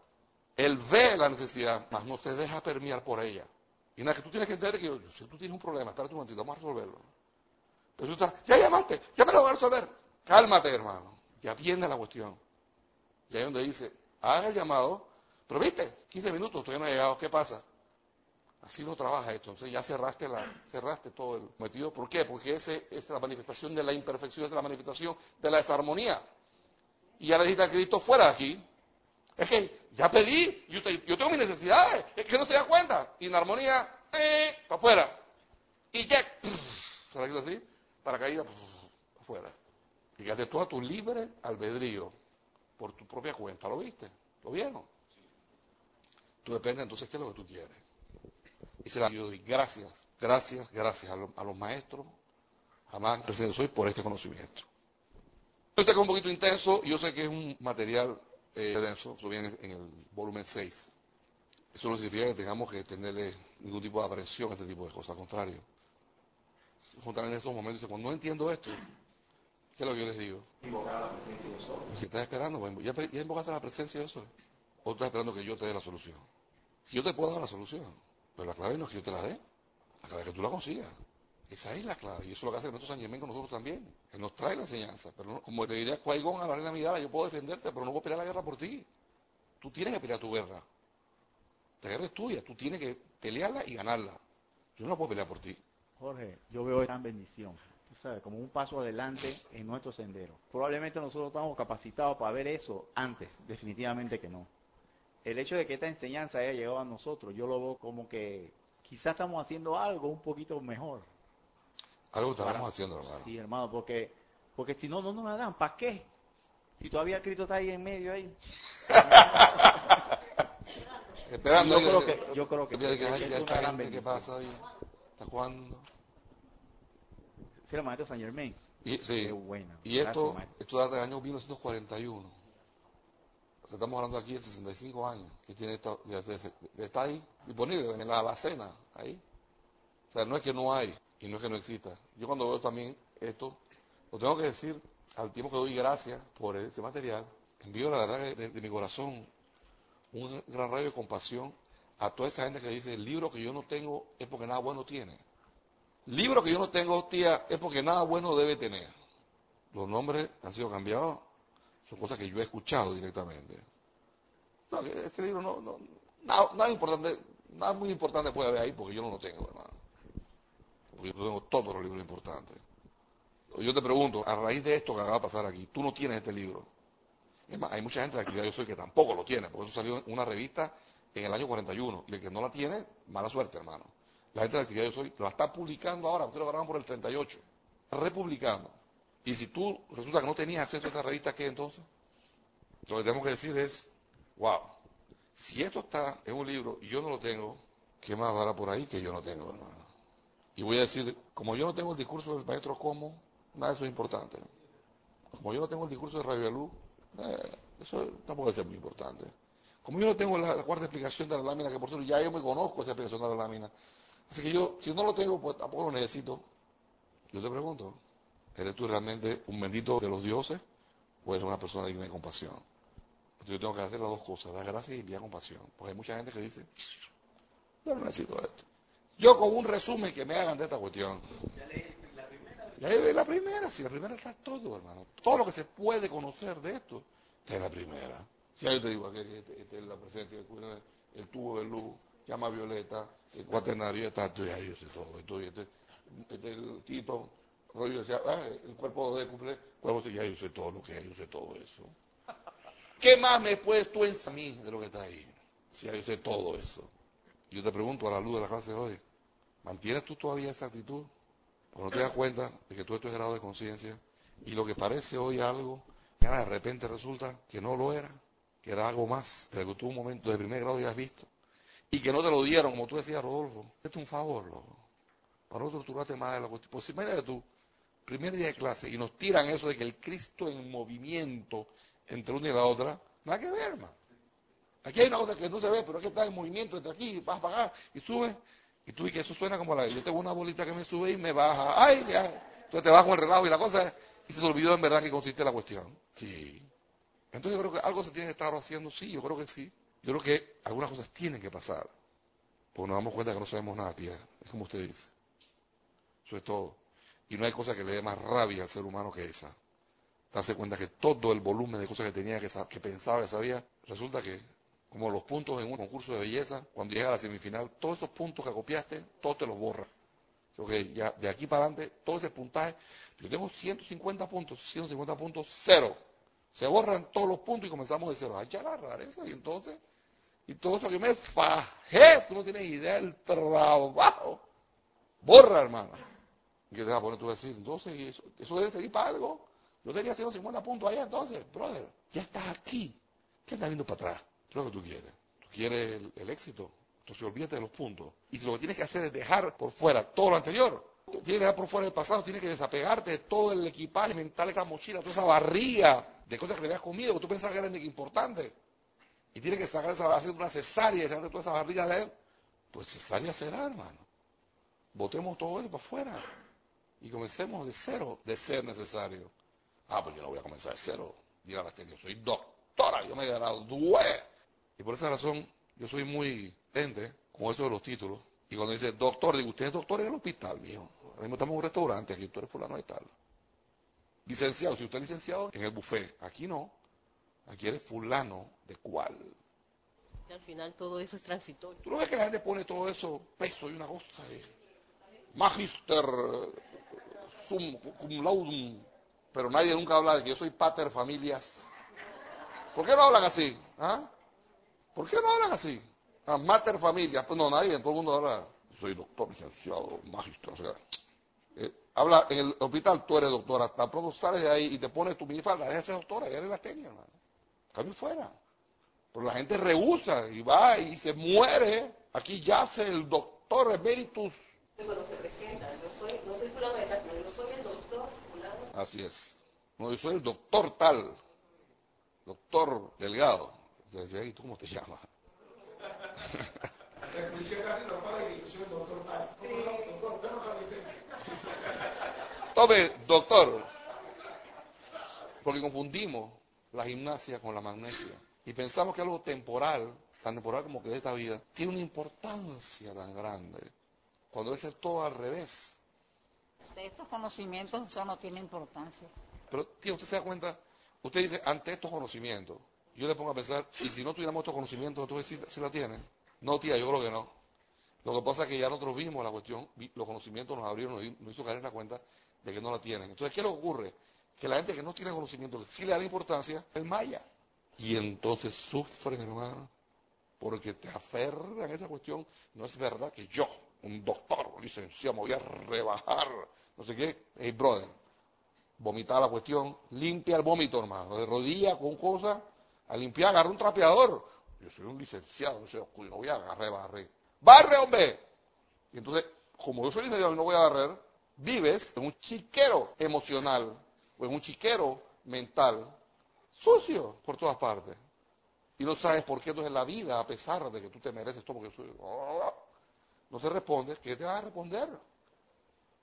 [SPEAKER 1] Él ve la necesidad, mas no se deja permear por ella. Y nada, que tú tienes que entender que yo, si tú tienes un problema, espérate un momentito, vamos a resolverlo. Pero tú estás, ya llamaste, ya me lo voy a resolver. Cálmate, hermano. Ya viene la cuestión. Y ahí donde dice, haga el llamado, pero viste, 15 minutos, todavía no ha llegado, ¿qué pasa? Así no trabaja esto. Entonces ya cerraste, la, cerraste todo el metido. ¿Por qué? Porque ese es la manifestación de la imperfección, es la manifestación de la desarmonía. Y ya le dijiste a Cristo, fuera aquí. Es que ya pedí, yo, te- yo tengo mis necesidades, es que no se da cuenta. Y en armonía, eh, para afuera. Y ya, se la quito así, para caída, afuera. Quedaste tú a tu libre albedrío, por tu propia cuenta. ¿Lo viste? ¿Lo vieron? Tú depende entonces qué es lo que tú quieres. Y se la yo doy gracias, gracias, gracias a, lo- a los maestros, jamás presente soy por este conocimiento. Que es un poquito intenso y yo sé que es un material eh, denso, eso en el volumen 6. Eso no significa que tengamos que tenerle ningún tipo de aprensión a este tipo de cosas, al contrario. Juntar en esos momentos, dice, cuando no entiendo esto, ¿qué es lo que yo les digo? Si estás esperando, pues, ya, invocaste la presencia de eso. O estás esperando que yo te dé la solución. Yo te puedo dar la solución, pero la clave no es que yo te la dé, la clave es que tú la consigas. Esa es la clave, y eso es lo que hace el maestro San Germán con nosotros también. Él nos trae la enseñanza, pero no- como le diría a Qui-Gon a la reina Midala, yo puedo defenderte, pero no puedo pelear la guerra por ti. Tú tienes que pelear tu guerra. La guerra es tuya, tú tienes que pelearla y ganarla. Yo no la puedo pelear por ti.
[SPEAKER 2] Jorge, yo veo gran bendición, como un paso adelante en nuestro sendero. Probablemente nosotros estamos capacitados para ver eso antes, definitivamente que no. El hecho de que esta enseñanza haya llegado a nosotros, yo lo veo como que quizás estamos haciendo algo un poquito mejor.
[SPEAKER 1] Algo estamos
[SPEAKER 2] Para-
[SPEAKER 1] haciendo, hermano.
[SPEAKER 2] Sí, hermano, porque, porque si no, no nos la dan. ¿Para qué? Si todavía Cristo está ahí en medio ahí.
[SPEAKER 1] Esperando.
[SPEAKER 2] Yo creo que- yo creo que- que
[SPEAKER 1] ay,
[SPEAKER 2] es
[SPEAKER 1] ya
[SPEAKER 2] una
[SPEAKER 1] esta
[SPEAKER 2] gran
[SPEAKER 1] gente, ¿Qué
[SPEAKER 2] bendición.
[SPEAKER 1] pasa ahí? ¿Hasta cuándo?
[SPEAKER 2] Sí, el maestro San Germain.
[SPEAKER 1] Y, sí,
[SPEAKER 2] Qué
[SPEAKER 1] y esto, esto data del año 1941. O sea, estamos hablando aquí de 65 años que tiene esta, está ahí disponible en la alacena, ahí. O sea, no es que no hay y no es que no exista. Yo cuando veo también esto, lo tengo que decir al tiempo que doy gracias por ese material, envío la verdad de, de mi corazón un gran rayo de compasión a toda esa gente que dice, el libro que yo no tengo es porque nada bueno tiene. Libro que yo no tengo, tía, es porque nada bueno debe tener. Los nombres han sido cambiados, son cosas que yo he escuchado directamente. No, ese libro no, no nada, importante, nada muy importante puede haber ahí porque yo no lo tengo, hermano. Porque yo tengo todos los libros importantes. Yo te pregunto, a raíz de esto que acaba de pasar aquí, tú no tienes este libro. Es más, hay mucha gente de actividad yo soy que tampoco lo tiene, porque eso salió en una revista en el año 41. Y el que no la tiene, mala suerte, hermano. La gente de la actividad Yo Soy la está publicando ahora, porque lo agarraron por el 38. Republicano. Y si tú resulta que no tenías acceso a esta revista, ¿qué entonces? Lo que tenemos que decir es, wow, si esto está en un libro y yo no lo tengo, ¿qué más habrá por ahí que yo no tengo, hermano? Y voy a decir, como yo no tengo el discurso del maestro como, nada de eso es importante. Como yo no tengo el discurso de Radio Luz, eh, eso tampoco debe ser muy importante. Como yo no tengo la, cuarta explicación de la lámina, que por cierto ya yo me conozco esa explicación de la lámina. Así que yo, si no lo tengo, pues tampoco lo necesito. Yo te pregunto, ¿eres tú realmente un bendito de los dioses o eres una persona digna de compasión? Entonces yo tengo que hacer las dos cosas, dar gracias y enviar compasión. Porque hay mucha gente que dice, yo no necesito esto. Yo con un resumen que me hagan de esta cuestión. Ya leí la primera. Ya leí la primera, si la primera está todo, hermano. Todo lo que se puede conocer de esto está en la primera. Si yo te digo que este, este es la presencia, el tubo de luz, llama violeta, el cuaternario, está, esto ya yo sé todo. Esto, este, este, el Tito, rollo decía, ah, el cuerpo de cumple, cuerpo ya yo sé todo lo que hay, yo sé todo eso. ¿Qué más me puedes tú enseñar a mí de lo que está ahí? Si ya yo sé todo eso. Yo te pregunto a la luz de la clase de hoy, ¿mantienes tú todavía esa actitud? Porque no te das cuenta de que tú estás grado de conciencia y lo que parece hoy algo, ya de repente resulta que no lo era, que era algo más de lo que tú un momento de primer grado ya has visto. Y que no te lo dieron, como tú decías, Rodolfo. es un favor, loco. Para no torturarte más de la cuestión. Pues imagínate tú, primer día de clase, y nos tiran eso de que el Cristo en movimiento entre una y la otra, nada que ver, hermano. Aquí hay una cosa que no se ve, pero es que está en movimiento entre aquí, vas para acá y sube. Y tú y que eso suena como la... Yo tengo una bolita que me sube y me baja. ¡Ay! Ya. Entonces te bajo el relajo y la cosa... Y se te olvidó en verdad que consiste la cuestión. Sí. Entonces yo creo que algo se tiene que estar haciendo. Sí, yo creo que sí. Yo creo que algunas cosas tienen que pasar. Porque nos damos cuenta que no sabemos nada, tía. Es como usted dice. Eso es todo. Y no hay cosa que le dé más rabia al ser humano que esa. Darse cuenta que todo el volumen de cosas que tenía, que, que pensaba, que sabía, resulta que como los puntos en un concurso de belleza, cuando llega a la semifinal, todos esos puntos que copiaste, todos te los borra. Okay, ya de aquí para adelante, todo ese puntaje, yo tengo 150 puntos, 150 puntos, cero. Se borran todos los puntos y comenzamos de cero. Ay, ya la rareza, y entonces, y todo eso que me fajé, tú no tienes idea del trabajo. Borra, hermano. ¿Y te vas a poner tú a decir? Entonces, eso, eso debe servir para algo. Yo tenía 150 puntos allá, entonces, brother, ya estás aquí. ¿Qué estás viendo para atrás? ¿Qué es lo que tú quieres? ¿Tú quieres el, éxito? Entonces olvídate de los puntos. Y si lo que tienes que hacer es dejar por fuera todo lo anterior, tienes que dejar por fuera el pasado, tienes que desapegarte de todo el equipaje mental, esa mochila, toda esa barriga de cosas que te habías comido, que tú pensabas que eran importantes. Y tienes que sacar esa, hacer una cesárea y sacar toda esa barriga de él. Pues cesárea será, hermano. Botemos todo eso para afuera. Y comencemos de cero, de ser necesario. Ah, pues yo no voy a comenzar de cero. Diga las yo soy doctora, yo me gradué y por esa razón yo soy muy tente con eso de los títulos. Y cuando dice doctor, digo, usted es doctor en el hospital, mijo. Ahora mismo estamos en un restaurante, aquí tú eres fulano de tal. Licenciado, si usted es licenciado en el buffet, aquí no. Aquí eres fulano de cuál.
[SPEAKER 12] Y al final todo eso es transitorio.
[SPEAKER 1] ¿Tú no ves que la gente pone todo eso peso y una cosa? Eh? Magister sum cum laudum. Pero nadie nunca habla de que yo soy pater familias. ¿Por qué no hablan así? ¿Ah? ¿Por qué no hablan así? A mater familia, pues no, nadie, todo el mundo habla, soy doctor, licenciado, magistro, o sea, eh, habla en el hospital, tú eres doctora, tan pronto sales de ahí y te pones tu minifalda, eres doctora, ya eres la técnica, hermano. Cambio fuera. Pero la gente rehúsa y va y se muere. Aquí yace el doctor emeritus.
[SPEAKER 12] Cuando se presenta, yo soy, no soy fulano de tal, yo soy el doctor fulano.
[SPEAKER 1] Así es. No, yo soy el doctor tal, doctor Delgado. Entonces, ¿y tú cómo te llamas? Tome, doctor. Porque confundimos la gimnasia con la magnesia. Y pensamos que algo temporal, tan temporal como que de esta vida, tiene una importancia tan grande. Cuando debe ser todo al revés.
[SPEAKER 13] De estos conocimientos eso no tiene importancia.
[SPEAKER 1] Pero, tío, usted se da cuenta, usted dice, ante estos conocimientos, yo le pongo a pensar, y si no tuviéramos estos conocimientos, entonces si, si la tienen. No, tía, yo creo que no. Lo que pasa es que ya nosotros vimos la cuestión, los conocimientos nos abrieron, nos, hizo caer en la cuenta de que no la tienen. Entonces, ¿qué le ocurre? Que la gente que no tiene conocimiento, que sí le da importancia, es maya. Y entonces sufren, hermano. porque te aferran a esa cuestión. No es verdad que yo, un doctor, licenciado, me voy a rebajar, no sé qué. Hey, brother, vomitar la cuestión, limpia el vómito, hermano, de rodilla con cosas, a limpiar, agarra un trapeador. Yo soy un licenciado, no, sé, no voy a agarrar, barrer. ¡Barre, hombre! Y entonces, como yo soy licenciado y no voy a barrer, vives en un chiquero emocional o en un chiquero mental sucio por todas partes. Y no sabes por qué entonces la vida, a pesar de que tú te mereces todo, porque soy, no te responde, ¿qué te va a responder?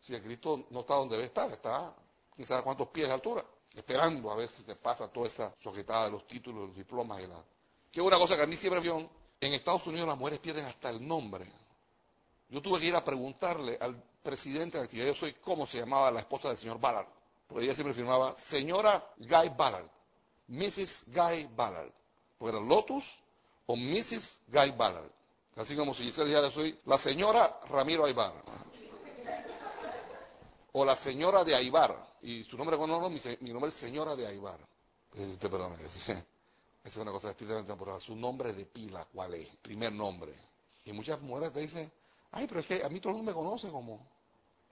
[SPEAKER 1] Si el Cristo no está donde debe estar, está quizás a cuántos pies de altura, esperando a ver si te pasa toda esa sujetada de los títulos, los diplomas y la... Que una cosa que a mí siempre vio, en Estados Unidos las mujeres pierden hasta el nombre. Yo tuve que ir a preguntarle al presidente de la actividad, yo soy, ¿cómo se llamaba la esposa del señor Ballard? Porque ella siempre firmaba, señora Guy Ballard, Mrs. Guy Ballard. Porque era Lotus o Mrs. Guy Ballard. Así como si yo dijera, soy la señora Ramiro Aybar. O la señora de Aybar. Y su nombre, bueno, no, mi, mi nombre es señora de Aybar. Usted perdone, esa es una cosa estrictamente temporal. Su nombre de pila, ¿cuál es? Primer nombre. Y muchas mujeres te dicen, ay, pero es que a mí todo el mundo me conoce como.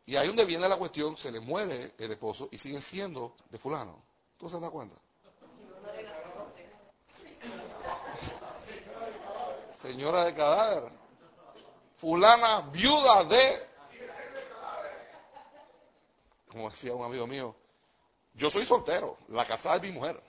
[SPEAKER 1] Y ahí donde viene la cuestión, se le muere el esposo y siguen siendo de fulano. ¿Tú se das cuenta? Señora de cadáver. Fulana viuda de... Como decía un amigo mío, yo soy soltero, la casada es mi mujer.